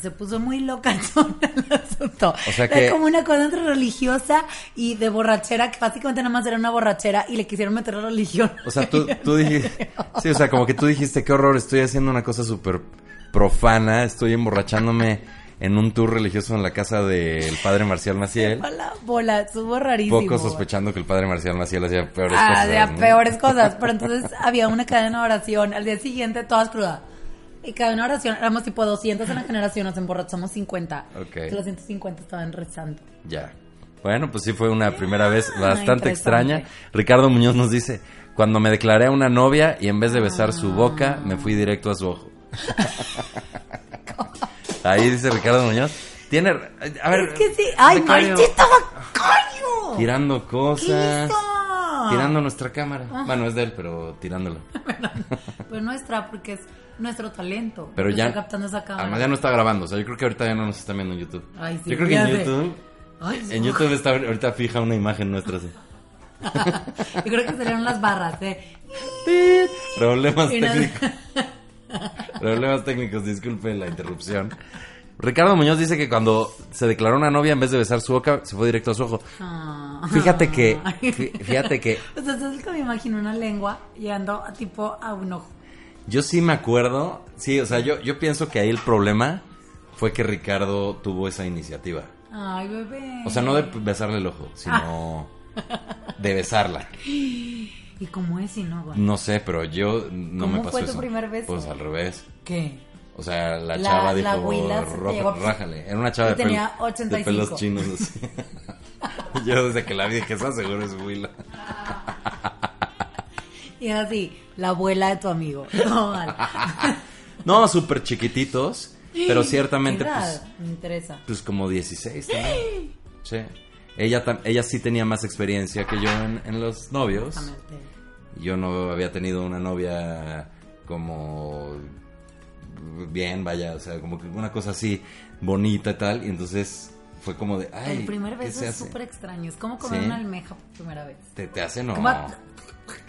Se puso muy loca el asunto. O sea Era que- como una cosa entre religiosa y de borrachera, que básicamente nada más era una borrachera y le quisieron meter la religión. O sea, tú, tú dijiste... Sí, o sea, como que tú dijiste, qué horror, estoy haciendo una cosa súper profana, estoy emborrachándome en un tour religioso en la casa del padre Marcial Maciel. Bola, bola, estuvo rarísimo. Poco sospechando que el padre Marcial Maciel hacía peores Ah, cosas. de a ¿no? peores cosas. Pero entonces había una cadena de oración. Al día siguiente, todas crudas. Y cadena de oración, éramos tipo 200 en la generación, nos emborrachamos 50. Ok. Los 150 estaban rezando. Ya. Bueno, pues sí fue una primera vez Ah, bastante extraña. Ricardo Muñoz nos dice, cuando me declaré a una novia y en vez de besar su boca, me fui directo a su ojo. Ahí dice Ricardo Muñoz. Tiene... A ver... Es que sí. ¡Ay, maldito coño! Tirando ¿Qué cosas. hizo? Tirando nuestra cámara. Bueno, es de él, pero tirándolo. Pues nuestra, porque es nuestro talento. Pero ya... Está captando esa cámara. Además ya no está grabando. O sea, yo creo que ahorita ya no nos están viendo en YouTube. Ay, sí, yo creo que en. YouTube... Ay. En YouTube está ahorita fija una imagen nuestra así. Yo creo que salieron las barras, ¿eh? Problemas técnicos. Problemas técnicos, disculpe la interrupción. Ricardo Muñoz dice que cuando se declaró una novia, en vez de besar su boca, se fue directo a su ojo. Ah. Fíjate que, fí- fíjate que O sea, ¿sabes que me imagino una lengua llegando a tipo a un ojo? yo sí me acuerdo, sí, o sea, yo, yo pienso que ahí el problema fue que Ricardo tuvo esa iniciativa. Ay, bebé. O sea, no de besarle el ojo, sino de besarla. ¿Y cómo es si no? No sé, pero yo no ¿Cómo me pasó fue tu eso. primer beso? Pues al revés. ¿Qué? O sea, la La- chava la dijo, huila se te "Ro- llegó- rájale. Era una chava de, tenía de 85. pelos chinos. así. Yo desde que la vi dije, esa seguro es huila. Y así, la abuela de tu amigo. No, mal. No, súper chiquititos, pero ciertamente, ¿Qué edad? pues, Me interesa. pues como 16 también. Sí. ella, tam- ella sí tenía más experiencia que yo en, en los novios. Exactamente. Yo no había tenido una novia como bien, vaya, o sea, como que una cosa así bonita y tal, y entonces fue como de, ay, el primer ¿qué beso se es súper extraño. Es como comer ¿Sí? una almeja por primera vez. Te, te hace no. Como-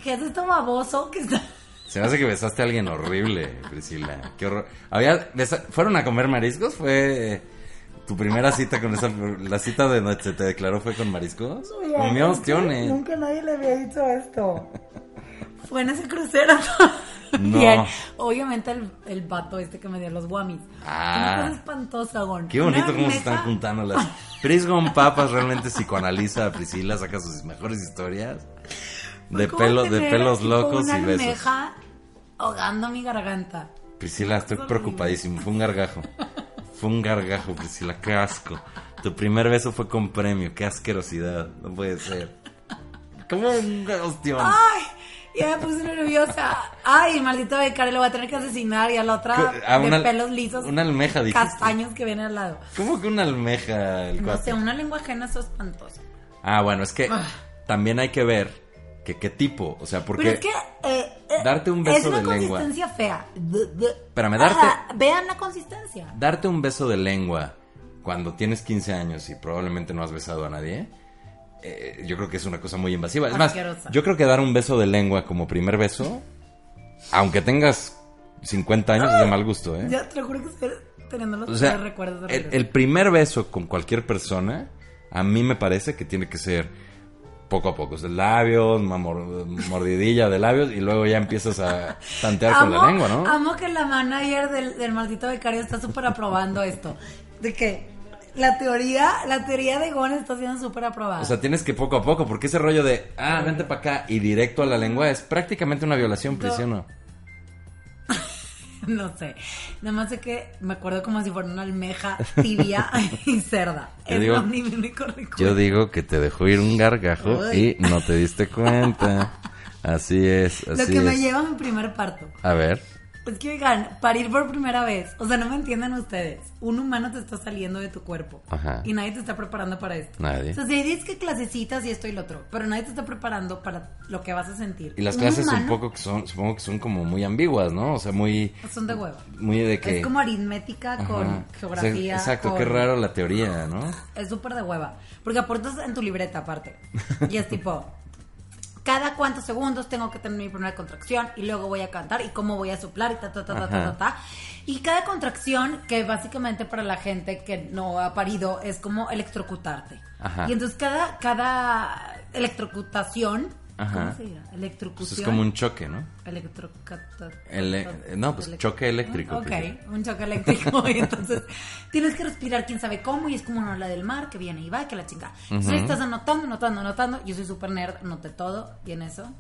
¿Qué es esto baboso que está? Se me hace que besaste a alguien horrible, Priscila. Qué horror. Había, besa- ¿Fueron a comer mariscos? ¿Fue tu primera cita con esa, la cita de donde se te declaró fue con mariscos? Comió ostiones. Nunca nadie le había dicho esto. Fue en ese crucero. No. Bien. Obviamente el, el vato este que me dio los guamis. Ah. Una cosa espantosa, Gon. Qué bonito Una cómo se están juntando las... Pris con Papas realmente psicoanaliza a Priscila, saca sus mejores historias de, ¿Cómo pelo, de pelos locos una y besos. ahogando mi garganta. Priscila, estoy preocupadísimo. Fue un gargajo. Fue un gargajo, Priscila. Qué asco. Tu primer beso fue con premio. Qué asquerosidad. No puede ser. ¿Cómo un ostión? ¡Ay! Ya me puse nerviosa. Ay, maldito becario, lo voy a tener que asesinar. Y a la otra Ah, de una- pelos lisos. una almeja, dijiste. Castaños que viene al lado. ¿Cómo que una almeja? El No sé, una lengua ajena es espantosa. Ah, bueno, es que Ah. también hay que ver que qué tipo. O sea, porque... Pero es que. eh, eh, Darte un beso Es una de lengua. consistencia fea. D- d- Espérame, darte- Ah, vean la consistencia. Darte un beso de lengua cuando tienes 15 años y probablemente no has besado a nadie, eh, yo creo que es una cosa muy invasiva. Es más, yo creo que dar un beso de lengua como primer beso, aunque tengas 50 años, es de mal gusto, ¿eh? Ya te lo juro que estoy teniendo los O sea, recuerdos de el, el primer beso con cualquier persona, a mí me parece que tiene que ser poco a poco. Labios, mordidilla de labios y luego ya empiezas a tantear con la lengua, ¿no? Amo que la manager del, del maldito becario está súper aprobando esto. De que la teoría, la teoría de Gon está siendo súper aprobada. O sea, tienes que poco a poco, porque ese rollo de, ah, vente para acá y directo a la lengua es prácticamente una violación, No. prisión. no sé. Nada más sé que me acuerdo como si fuera una almeja tibia y cerda. Yo es digo- lo mi único recuerdo. Yo digo que te dejó ir un gargajo y no te diste cuenta. Así es, Lo que me lleva a mi primer parto. A ver, Es que, oigan, parir por primera vez. O sea, no me entienden ustedes. Un humano te está saliendo de tu cuerpo. Ajá. Y nadie te está preparando para esto. Nadie. O sea, si dices que clasecitas y esto y lo otro. Pero nadie te está preparando para lo que vas a sentir. y las Un clases un humano poco que son, supongo que son como muy ambiguas, ¿no? O sea, muy, Son de huevo. muy de que... Es como aritmética Ajá. con O sea, geografía. exacto, con- qué raro la teoría, ¿no? Es súper de hueva. Porque aportas en tu libreta aparte. Y es tipo, cada cuántos segundos tengo que tener mi primera contracción y luego voy a cantar y cómo voy a soplar y ta, ta, ta, ta, ta, ta, ta. Y cada contracción, que básicamente para la gente que no ha parido, es como electrocutarte. Ajá. Y entonces cada, cada electrocutación, Ajá. ¿cómo se dirá? Pues Electrocución. es como un choque, ¿no? Electrocata- Ele- no, pues choque eléctrico, Ok, pues. un choque eléctrico. y entonces tienes que respirar quién sabe cómo y es como una ola del mar que viene y va, que la chinga. Entonces Ujú. estás anotando, anotando, anotando. Yo soy súper nerd, anoté todo y en eso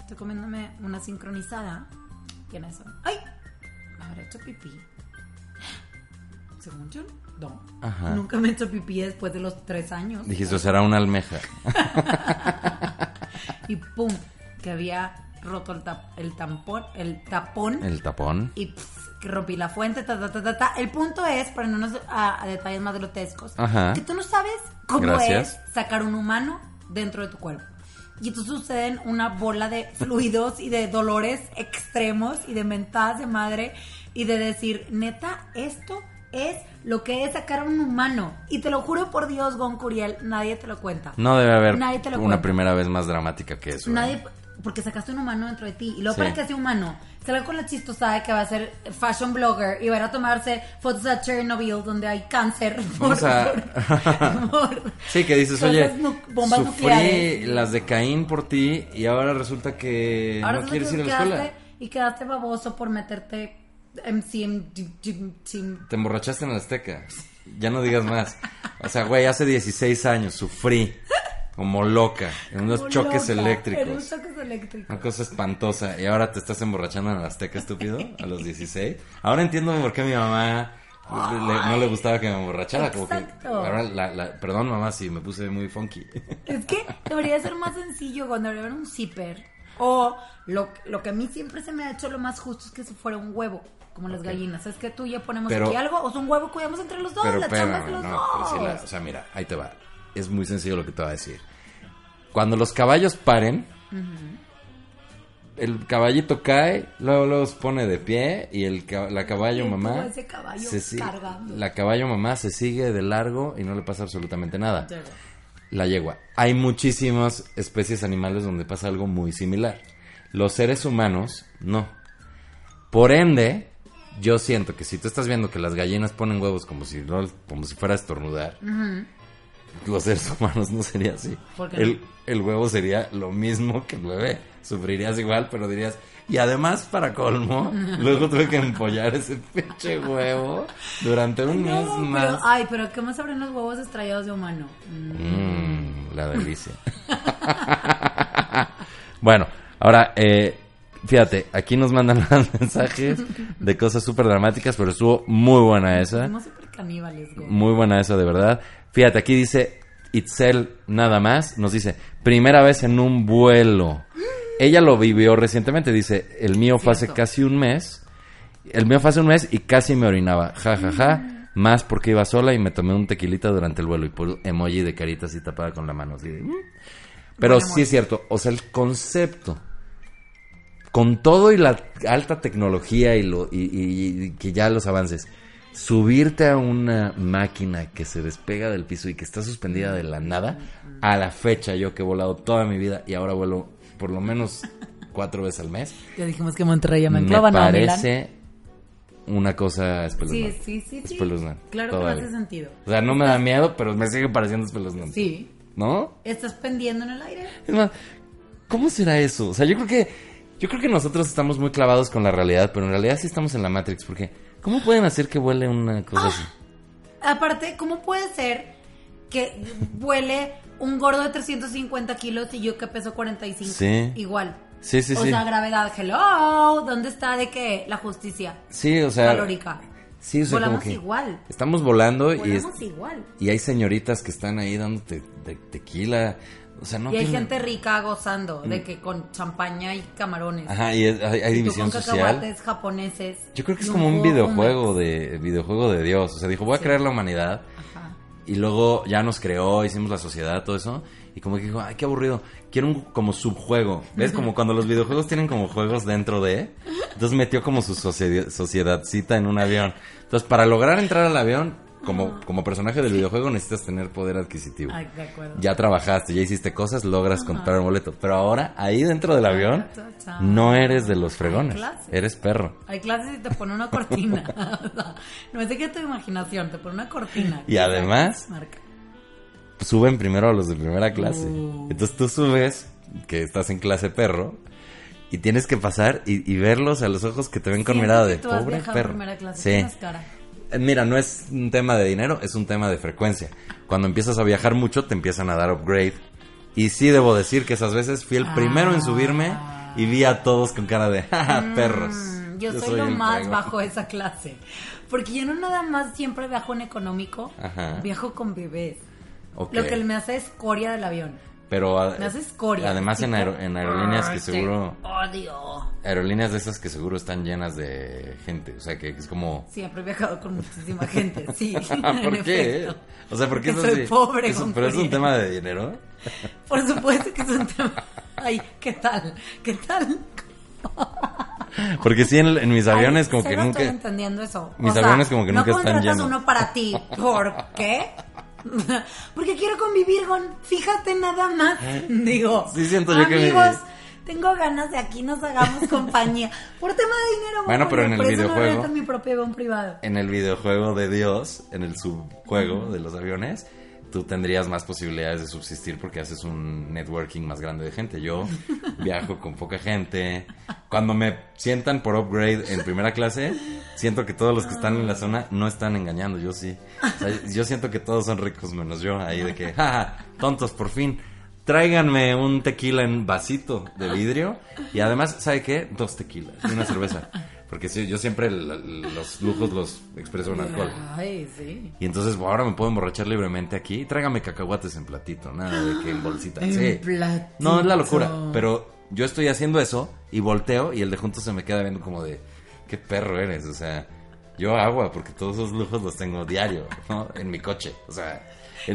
estoy comiéndome una sincronizada y en eso. ¡Ay! Me habré hecho pipí. Según yo, no. Ajá. Nunca me he hecho pipí después de los tres años. Dijiste, "O será una almeja. Y pum, que había roto el, tap- el tampón, el tapón. El tapón. y pff, que rompí la fuente, ta, ta, ta, ta, ta. El punto es, para no irnos a, a detalles más grotescos, Ajá. que tú no sabes cómo Gracias. es sacar un humano dentro de tu cuerpo. Y entonces suceden una bola de fluidos y de dolores extremos y de mentadas de madre y de decir, neta, esto es lo que es sacar a un humano. Y te lo juro por Dios, Gon Curiel, nadie te lo cuenta. No debe haber Nadie te lo una cuenta. primera vez más dramática que eso. ¿eh? Nadie, porque sacaste un humano dentro de ti. Y luego Sí. para que sea humano, salga con la chistosada de que va a ser fashion blogger y va a tomarse fotos a Chernobyl donde hay cáncer. Vamos a- por- por Sí, que dices, oye, bombas sufrí nucleares. las de Caín por ti y ahora resulta que Ahora no quieres que ir a la escuela. Y quedaste baboso por meterte. Te emborrachaste en la Azteca. Ya no digas más. O sea, güey, hace 16 años sufrí como loca en unos Como choques loca, En unos eléctricos. choques eléctricos. Una cosa espantosa. Y ahora te estás emborrachando en la Azteca, estúpido, a los 16. Ahora entiendo por qué a mi mamá le- no le gustaba que me emborrachara. Como que ahora la, la- perdón, mamá, si me puse muy funky. Es que debería ser más sencillo cuando haber un zipper. O lo, lo que a mí siempre se me ha hecho lo más justo es que se fuera un huevo, como las gallinas. Es que tú y yo ponemos Pero- aquí algo, o es un huevo, cuidamos entre los dos, Pero la chamba de los no, dos. Priscila, o sea, mira, ahí te va. es muy sencillo lo que te voy a decir. Cuando los caballos paren, el caballito cae, luego, luego se pone de pie y el la caballo mamá... todo ese caballo se la caballo mamá se sigue de largo y no le pasa absolutamente nada. La yegua. Hay muchísimas especies animales donde pasa algo muy similar. Los seres humanos, no. Por ende, yo siento que si tú estás viendo que las gallinas ponen huevos como si, no, como si fuera a estornudar, los seres humanos no sería así. ¿Por qué no? El, el huevo sería lo mismo que el bebé. Sufrirías igual, pero dirías... Y además, para colmo, luego tuve que empollar ese pinche huevo durante un mes más. pero, ay, pero ¿qué más sabrán los huevos estrellados de humano? Mm. Mmm, la delicia. bueno, ahora, eh, fíjate, aquí nos mandan más mensajes de cosas súper dramáticas, pero estuvo muy buena esa. Súper caníbales, güey. Muy buena esa, de verdad. Fíjate, aquí dice Itzel nada más, nos dice, primera vez en un vuelo. Ella lo vivió recientemente, dice, el mío fue hace Cierto. casi un mes. El mío fue hace un mes y casi me orinaba. Ja, ja, ja. Más porque iba sola y me tomé un tequilita durante el vuelo y por emoji de carita así tapada con la mano. Así de, "Mm". Pero Buen sí es cierto, o sea, el concepto con todo y la alta tecnología y, lo, y, y- y que ya los avances, subirte a una máquina que se despega del piso y que está suspendida de la nada, a la fecha yo que he volado toda mi vida y ahora vuelo por lo menos cuatro veces al mes, Ya dijimos que Monterrey ya me me enclava, ¿no, Milán? parece una cosa espeluznante. sí, sí, sí. Espeluznante, Claro que me hace sentido. O sea, no me da miedo, pero me sigue pareciendo espeluznante. Sí. ¿No? ¿Estás pendiendo en el aire? Es más, ¿cómo será eso? O sea, yo creo que yo creo que nosotros estamos muy clavados con la realidad, pero en realidad sí estamos en la Matrix, porque ¿cómo pueden hacer que vuele una cosa así? Aparte, ¿cómo puede ser que vuele un gordo de 350 kilos y yo que peso 45? Sí. Igual. Sí, sí, o sí. sea, gravedad, hello. ¿Dónde está de qué? La justicia Sí, o sea, calórica. sí, o sea, Volamos como que igual. estamos volando y es- Volamos igual. y hay señoritas que están ahí dándote tequila, o sea, no y hay gente rica gozando de que con champaña y camarones. Mm. Ajá, y es- hay, hay Y tú división con social. japoneses. Yo creo que es y como un videojuego de videojuego de Dios, o sea, dijo, voy a crear la humanidad. Ajá. Y luego ya nos creó, hicimos la sociedad, todo eso. Y como que dijo, ay, qué aburrido. Quiero un como subjuego. ¿Ves? Como cuando los videojuegos tienen como juegos dentro de. Entonces metió como su sociedad, sociedadcita en un avión. Entonces, para lograr entrar al avión, como, como personaje del videojuego, necesitas tener poder adquisitivo. Ay, de acuerdo. Ya trabajaste, ya hiciste cosas, logras comprar un boleto. Pero ahora, ahí dentro del avión, no eres de los fregones. Eres perro. Hay clases y te pone una cortina. No es de que tu imaginación, te pone una cortina. Y además- Marca. suben primero a los de primera clase. Uh. Entonces tú subes, que estás en clase perro, y tienes que pasar y, y verlos a los ojos que te ven con mirada de tú has pobre en perro. primera clase, Sí. cara. Eh, Mira, no es un tema de dinero, es un tema de frecuencia. Cuando empiezas a viajar mucho, te empiezan a dar upgrade. Y sí debo decir que esas veces fui el primero en subirme y vi a todos con cara de "Ja, perros. Mm, yo, soy, lo más fregón". bajo de esa clase. Porque yo no nada más siempre viajo en económico, Ajá. viajo con bebés. Lo que me hace escoria del avión. Pero Me además en, aerolíneas que "Ay, te seguro... Odio. Aerolíneas de esas que seguro están llenas de gente. O sea, que es como... Siempre he viajado con muchísima gente, sí. ¿Por qué? efecto. O sea, ¿por qué Porque es soy pobre, pero es un tema de dinero. Por supuesto que es un tema. Ay, ¿qué tal? ¿Qué tal? Porque sí, en, en mis aviones Ay, como que nunca... estoy entendiendo eso. Mis aviones como que no nunca están contratas llenos. uno para ti. ¿Por qué? Porque quiero convivir con... Fíjate nada más. Digo... Sí siento yo que me- Amigos, tengo ganas de aquí nos hagamos compañía. Por tema de dinero. Bueno, pero en el videojuego- No mi propio privado. En el videojuego de Dios, en el subjuego de los aviones, tú tendrías más posibilidades de subsistir porque haces un networking más grande de gente. Yo viajo con poca gente. Cuando me sientan por upgrade en primera clase, siento que todos los que están en la zona no están engañando, yo sí. O sea, yo siento que todos son ricos menos yo, ahí de que, jaja, tontos, por fin. Tráiganme un tequila en vasito de vidrio y además, ¿sabe qué? Dos tequilas y una cerveza. Porque sí, yo siempre los lujos los expreso en alcohol. Ay, sí. Y entonces bueno, ahora me puedo emborrachar libremente aquí. Tráigame cacahuates en platito, nada de que en bolsita. En Sí. platito. No, es la locura. Pero yo estoy haciendo eso y volteo y el de juntos se me queda viendo como de, qué perro eres. O sea, Yo agua, porque todos esos lujos los tengo diario, ¿no? En mi coche. O sea,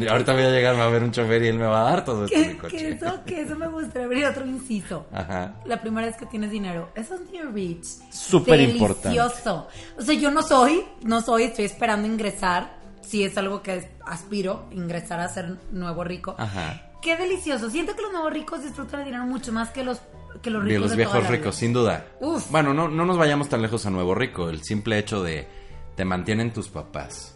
ahorita voy a llegar, me va a ver un chofer y él me va a dar todo esto Que, coche. que eso, que eso me gustaría abrir otro inciso. Ajá. La primera vez que tienes dinero. Eso es New Rich. Súper importante. Delicioso. O sea, yo no soy, no soy, estoy esperando ingresar. Si es algo que aspiro, ingresar a ser nuevo rico. Ajá. Qué delicioso. Siento que los nuevos ricos disfrutan el dinero mucho más que los, que los De ricos. los de viejos la vida. ricos, sin duda. Uf. Bueno, no, no nos vayamos tan lejos a Nuevo Rico. El simple hecho de te mantienen tus papás.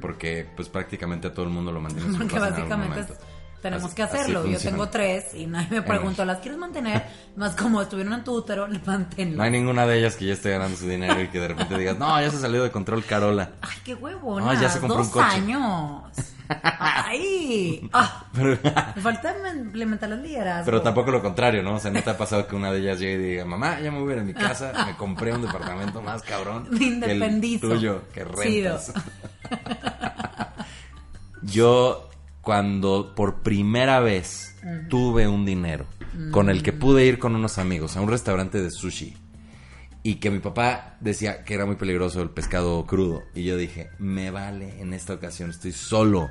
Porque pues prácticamente a todo el mundo lo mantienen sus Porque papás en algún básicamente momento. Tenemos Así- que hacerlo. Yo tengo tres y nadie me preguntó, ¿las quieres mantener? Más como estuvieron en tu útero, manténlo. No hay ninguna de ellas que ya esté ganando su dinero y que de repente digas, no, ya se salió de control Carola. Ay, qué huevona. No, ya se compró Dos un coche. años. Ay. Ah, Pero, me falta implementar los liderazgos. pero tampoco lo contrario, ¿no? O sea, ¿no te ha pasado que una de ellas llegue y diga, mamá, ya me voy a ir a mi casa, me compré un departamento más cabrón Me que el independizo. tuyo, que rentas? Yo, cuando por primera vez tuve un dinero con el que pude ir con unos amigos a un restaurante de sushi y que mi papá decía que era muy peligroso el pescado crudo y yo dije, me vale en esta ocasión, estoy solo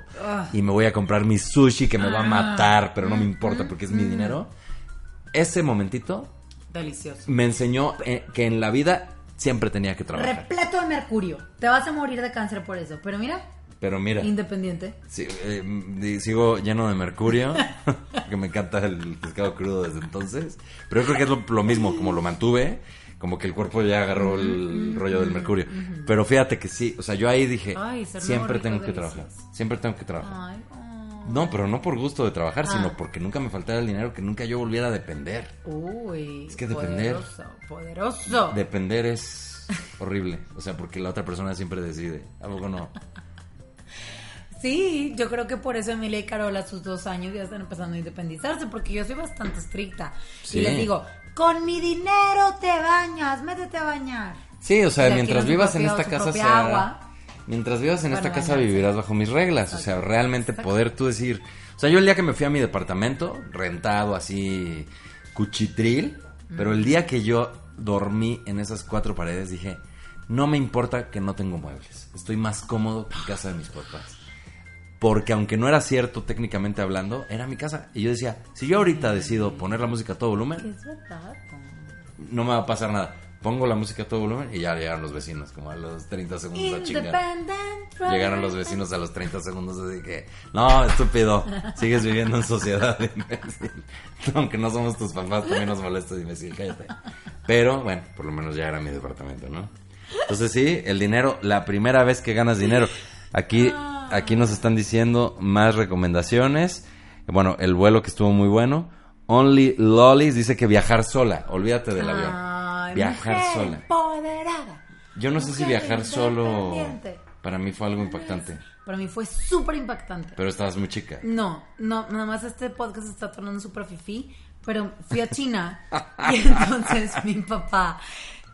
y me voy a comprar mi sushi que me va a matar, pero no me importa porque es mi dinero. Ese momentito Delicioso. me enseñó eh, que en la vida siempre tenía que trabajar. Repleto de mercurio. Te vas a morir de cáncer por eso. Pero mira, Pero mira, independiente. Sí, eh, sigo lleno de mercurio, que me encanta el pescado crudo desde entonces. Pero yo creo que es lo, lo mismo, como lo mantuve, como que el cuerpo ya agarró el rollo del mercurio. Pero fíjate que sí, o sea, yo ahí dije, Ay, siempre tengo que trabajar, siempre tengo que trabajar. Ay, oh. No, pero no por gusto de trabajar, Ah. sino porque nunca me faltara el dinero, que nunca yo volviera a depender. Uy. Es que depender- Poderoso. Poderoso. Depender es horrible, o sea, porque la otra persona siempre decide, algo no. Sí, yo creo que por eso Emilia y Carola, a sus dos años, ya están empezando a independizarse, porque yo soy bastante estricta. Sí. Y les digo, con mi dinero te bañas, métete a bañar. Sí, o sea, mientras su vivas en esta casa agua. Mientras vivas en esta casa vivirás bajo mis reglas, o sea, realmente Exacto. poder tú decir, o sea, yo el día que me fui a mi departamento, rentado así cuchitril, pero el día que yo dormí en esas cuatro paredes dije, no me importa que no tengo muebles, estoy más cómodo que en casa de mis papás. Porque aunque no era cierto técnicamente hablando, era mi casa. Y yo decía, si yo ahorita decido poner la música a todo volumen, no me va a pasar nada. Pongo la música a todo volumen y ya llegaron los vecinos, como a los 30 segundos a chingar. Llegaron los vecinos a los 30 segundos así que, no, estúpido, sigues viviendo en sociedad, imbécil. Aunque no somos tus papás, también nos molesta, imbécil, cállate. Pero, bueno, por lo menos ya era mi departamento, ¿no? Entonces sí, el dinero, la primera vez que ganas dinero. Aquí, aquí nos están diciendo más recomendaciones. Bueno, el vuelo que estuvo muy bueno. Only Lollies dice que viajar sola, olvídate del avión. Ay, Viajar mujer sola. Empoderada. Yo no sé si viajar solo para mí fue algo impactante. Para mí fue súper impactante. Pero estabas muy chica. No, no, nada más este podcast está tornando súper fifí, pero fui a China y entonces mi papá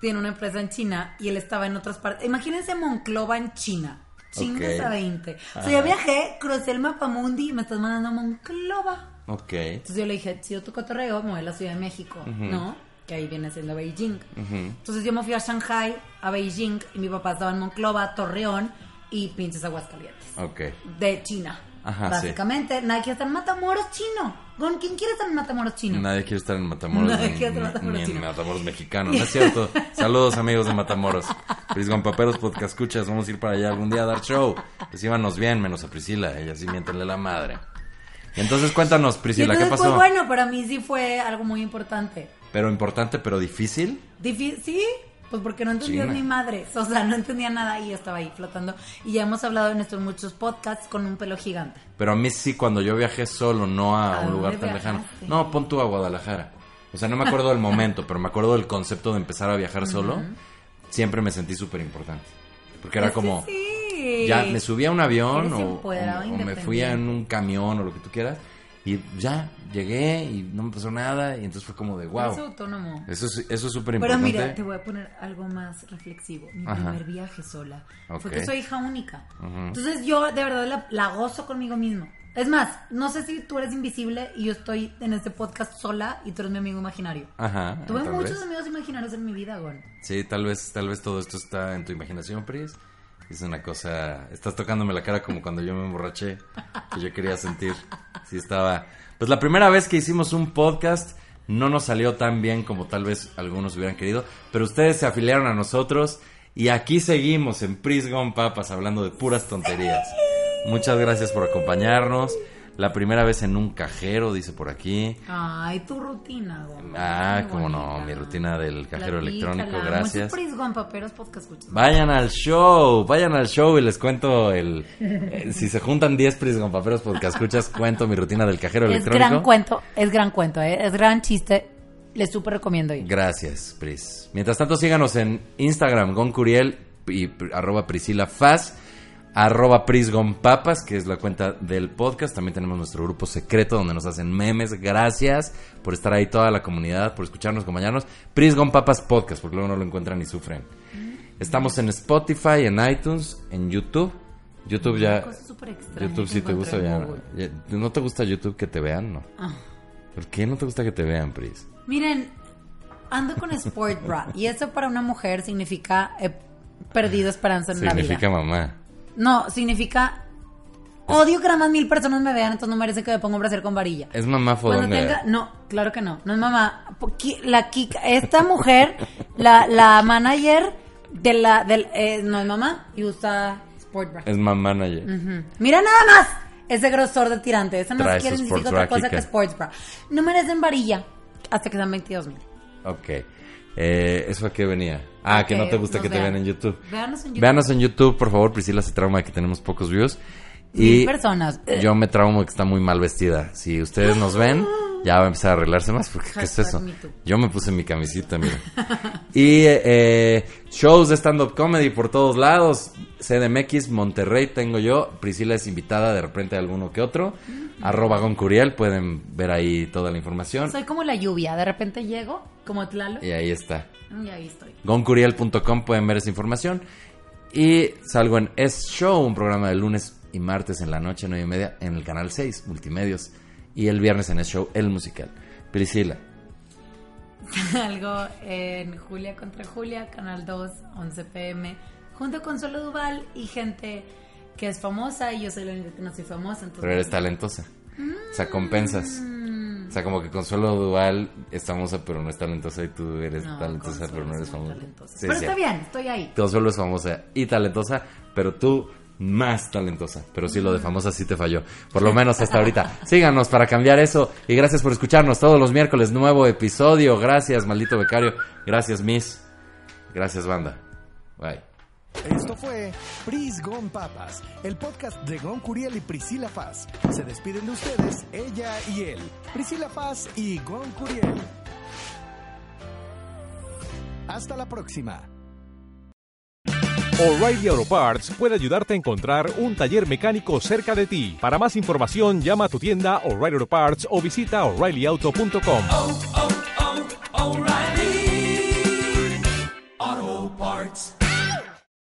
tiene una empresa en China y él estaba en otras partes. Imagínense Monclova en China. Chingas Ok. a 20. O sea, yo viajé, crucé el mapamundi y me estás mandando a Monclova. Ok. Entonces yo le dije, si yo tu cotorreo, me voy a la Ciudad de México, ¿no? Que ahí viene siendo Beijing. Entonces yo me fui a Shanghai, a Beijing, y mi papá estaba en Monclova, Torreón y pinches Aguascalientes Ok. de China. Ajá, Básicamente, nadie quiere estar en Matamoros chino. ¿Con quién quiere estar en Matamoros chino? Nadie quiere estar en Matamoros, Nadie ni, quiere estar en ni- Matamoros ni en chino. Matamoros mexicano. No es cierto. Saludos, amigos de Matamoros. Prisgon Paperos, podcast escuchas. Vamos a ir para allá algún día a dar show. Recíbanos bien, menos a Priscila. Ella sí miéntenle la madre. Y entonces cuéntanos, Priscila, ¿qué entonces, pasó? pues bueno, para mí sí fue algo muy importante. Pero importante, pero difícil. Difí- sí, pues porque no entendía China. ni madre. O sea, no entendía nada y yo estaba ahí flotando. Y ya hemos hablado en estos muchos podcasts con un pelo gigante. Pero a mí sí, cuando yo viajé solo, no a, ¿A un lugar tan lejano. No, pon tú a Guadalajara. O sea, no me acuerdo del momento, pero me acuerdo del concepto de empezar a viajar solo. Siempre me sentí súper importante. Porque era como, sí. ya me subí a un avión o, empoderado, o- o me fui independiente. en un camión o lo que tú quieras. Y ya, llegué y no me pasó nada. Y entonces fue como de, wow. Eres autónomo. Eso es eso es súper Pero importante. mira, te voy a poner algo más reflexivo. Mi Ajá. primer viaje sola. Ok. Fue que soy hija única. Entonces yo de verdad la, la gozo conmigo mismo. Es más, no sé si tú eres invisible y yo estoy en este podcast sola y tú eres mi amigo imaginario. Ajá. Tuve muchos vez. amigos imaginarios en mi vida, Gon. Sí, tal vez, tal vez todo esto está en tu imaginación, Pris. Es una cosa. Estás tocándome la cara como cuando yo me emborraché, que yo quería sentir. Sí, estaba. Pues la primera vez que hicimos un podcast no nos salió tan bien como tal vez algunos hubieran querido, pero ustedes se afiliaron a nosotros y aquí seguimos en Pris Gone Papas hablando de puras tonterías. Muchas gracias por acompañarnos. La primera vez en un cajero, dice por aquí. Ay, tu rutina, Gon. Ah, cómo no, mi rutina del cajero Platícala. electrónico, gracias. Paperos podcast. Vayan al show, vayan al show y les cuento el... eh, si se juntan 10 Pris con paperos porque escuchas, cuento mi rutina del cajero Es electrónico. gran cuento, es gran cuento, ¿eh? es gran chiste. Les súper recomiendo ir. Gracias, Pris. Mientras tanto, síganos en Instagram, Goncuriel y arroba Priscila Faz, arroba Prisgonpapas, que es la cuenta del podcast. También tenemos nuestro grupo secreto donde nos hacen memes. Gracias por estar ahí toda la comunidad, por escucharnos, acompañarnos. Prisgonpapas Podcast, porque luego no lo encuentran y sufren. Estamos en Spotify, en iTunes, en YouTube. YouTube ya... YouTube sí te gusta ya, ¿No te gusta YouTube que te vean? No. Ah. ¿Por qué no te gusta que te vean, Pris? Miren, ando con Sport Bra y eso para una mujer significa he perdido esperanza en la Significa vida. mamá. No, significa odio que nada más mil personas me vean, entonces no merece que me ponga un brasier con varilla. Es mamá fodonga. tenga, no, claro que no, no es mamá. La Kika, esta mujer, la, la manager de la, del, eh, no es mamá y usa Sport Bra. Es mamá manager. Mira nada más ese grosor de tirante. Eso no Trae quiere siquiera otra cosa que. Sports Bra. No merecen varilla hasta que sean 22 mil. Ok. Eh, ¿Eso a qué venía? Ah, que no te gusta que te vean. en YouTube. Véanos en YouTube. Véanos en YouTube, por favor. Priscila se trauma de que tenemos pocos views. Mil Y personas. yo me traumo de que está muy mal vestida. Si ustedes nos ven, ya va a empezar a arreglarse más. Porque, ¿qué es eso? Yo me puse mi camisita, mira. y eh, shows de stand-up comedy por todos lados. CDMX, Monterrey tengo yo. Priscila es invitada de repente a alguno que otro. Arroba Goncuriel, pueden ver ahí toda la información. Soy como la lluvia. De repente llego, como Tlalo. Y ahí está. Y ahí estoy. Goncuriel.com pueden ver esa información. Y salgo en Es Show, un programa de lunes y martes en la noche, nueve y media, en el canal 6, Multimedios. Y el viernes en Es Show, el musical. Priscila. Algo en Julia contra Julia, Canal 2, 11 pm, junto con Solo Duval y gente que es famosa y yo soy la única que no soy famosa. Entonces, Pero eres talentosa. O sea, compensas. Mm. O sea, como que Consuelo Duval es famosa, pero no es talentosa. Y tú eres No, talentosa, Consuelo pero no es eres famosa. talentosa. Sí, Pero sí. está bien, estoy ahí. Consuelo es famosa y talentosa, pero tú más talentosa. Pero sí, lo de famosa sí te falló. Por lo menos hasta ahorita. Síganos para cambiar eso. Y gracias por escucharnos todos los miércoles. Nuevo episodio. Gracias, maldito becario. Gracias, Miss. Gracias, banda. Bye. Esto fue Pris Gon Papas, el podcast de Gon Curiel y Priscila Paz. Se despiden de ustedes, ella y él, Priscila Paz y Gon Curiel. Hasta la próxima. O'Reilly Auto Parts puede ayudarte a encontrar un taller mecánico cerca de ti. Para más información, llama a tu tienda O'Reilly Auto Parts o visita oreillyauto.com. oh, oh, Parts.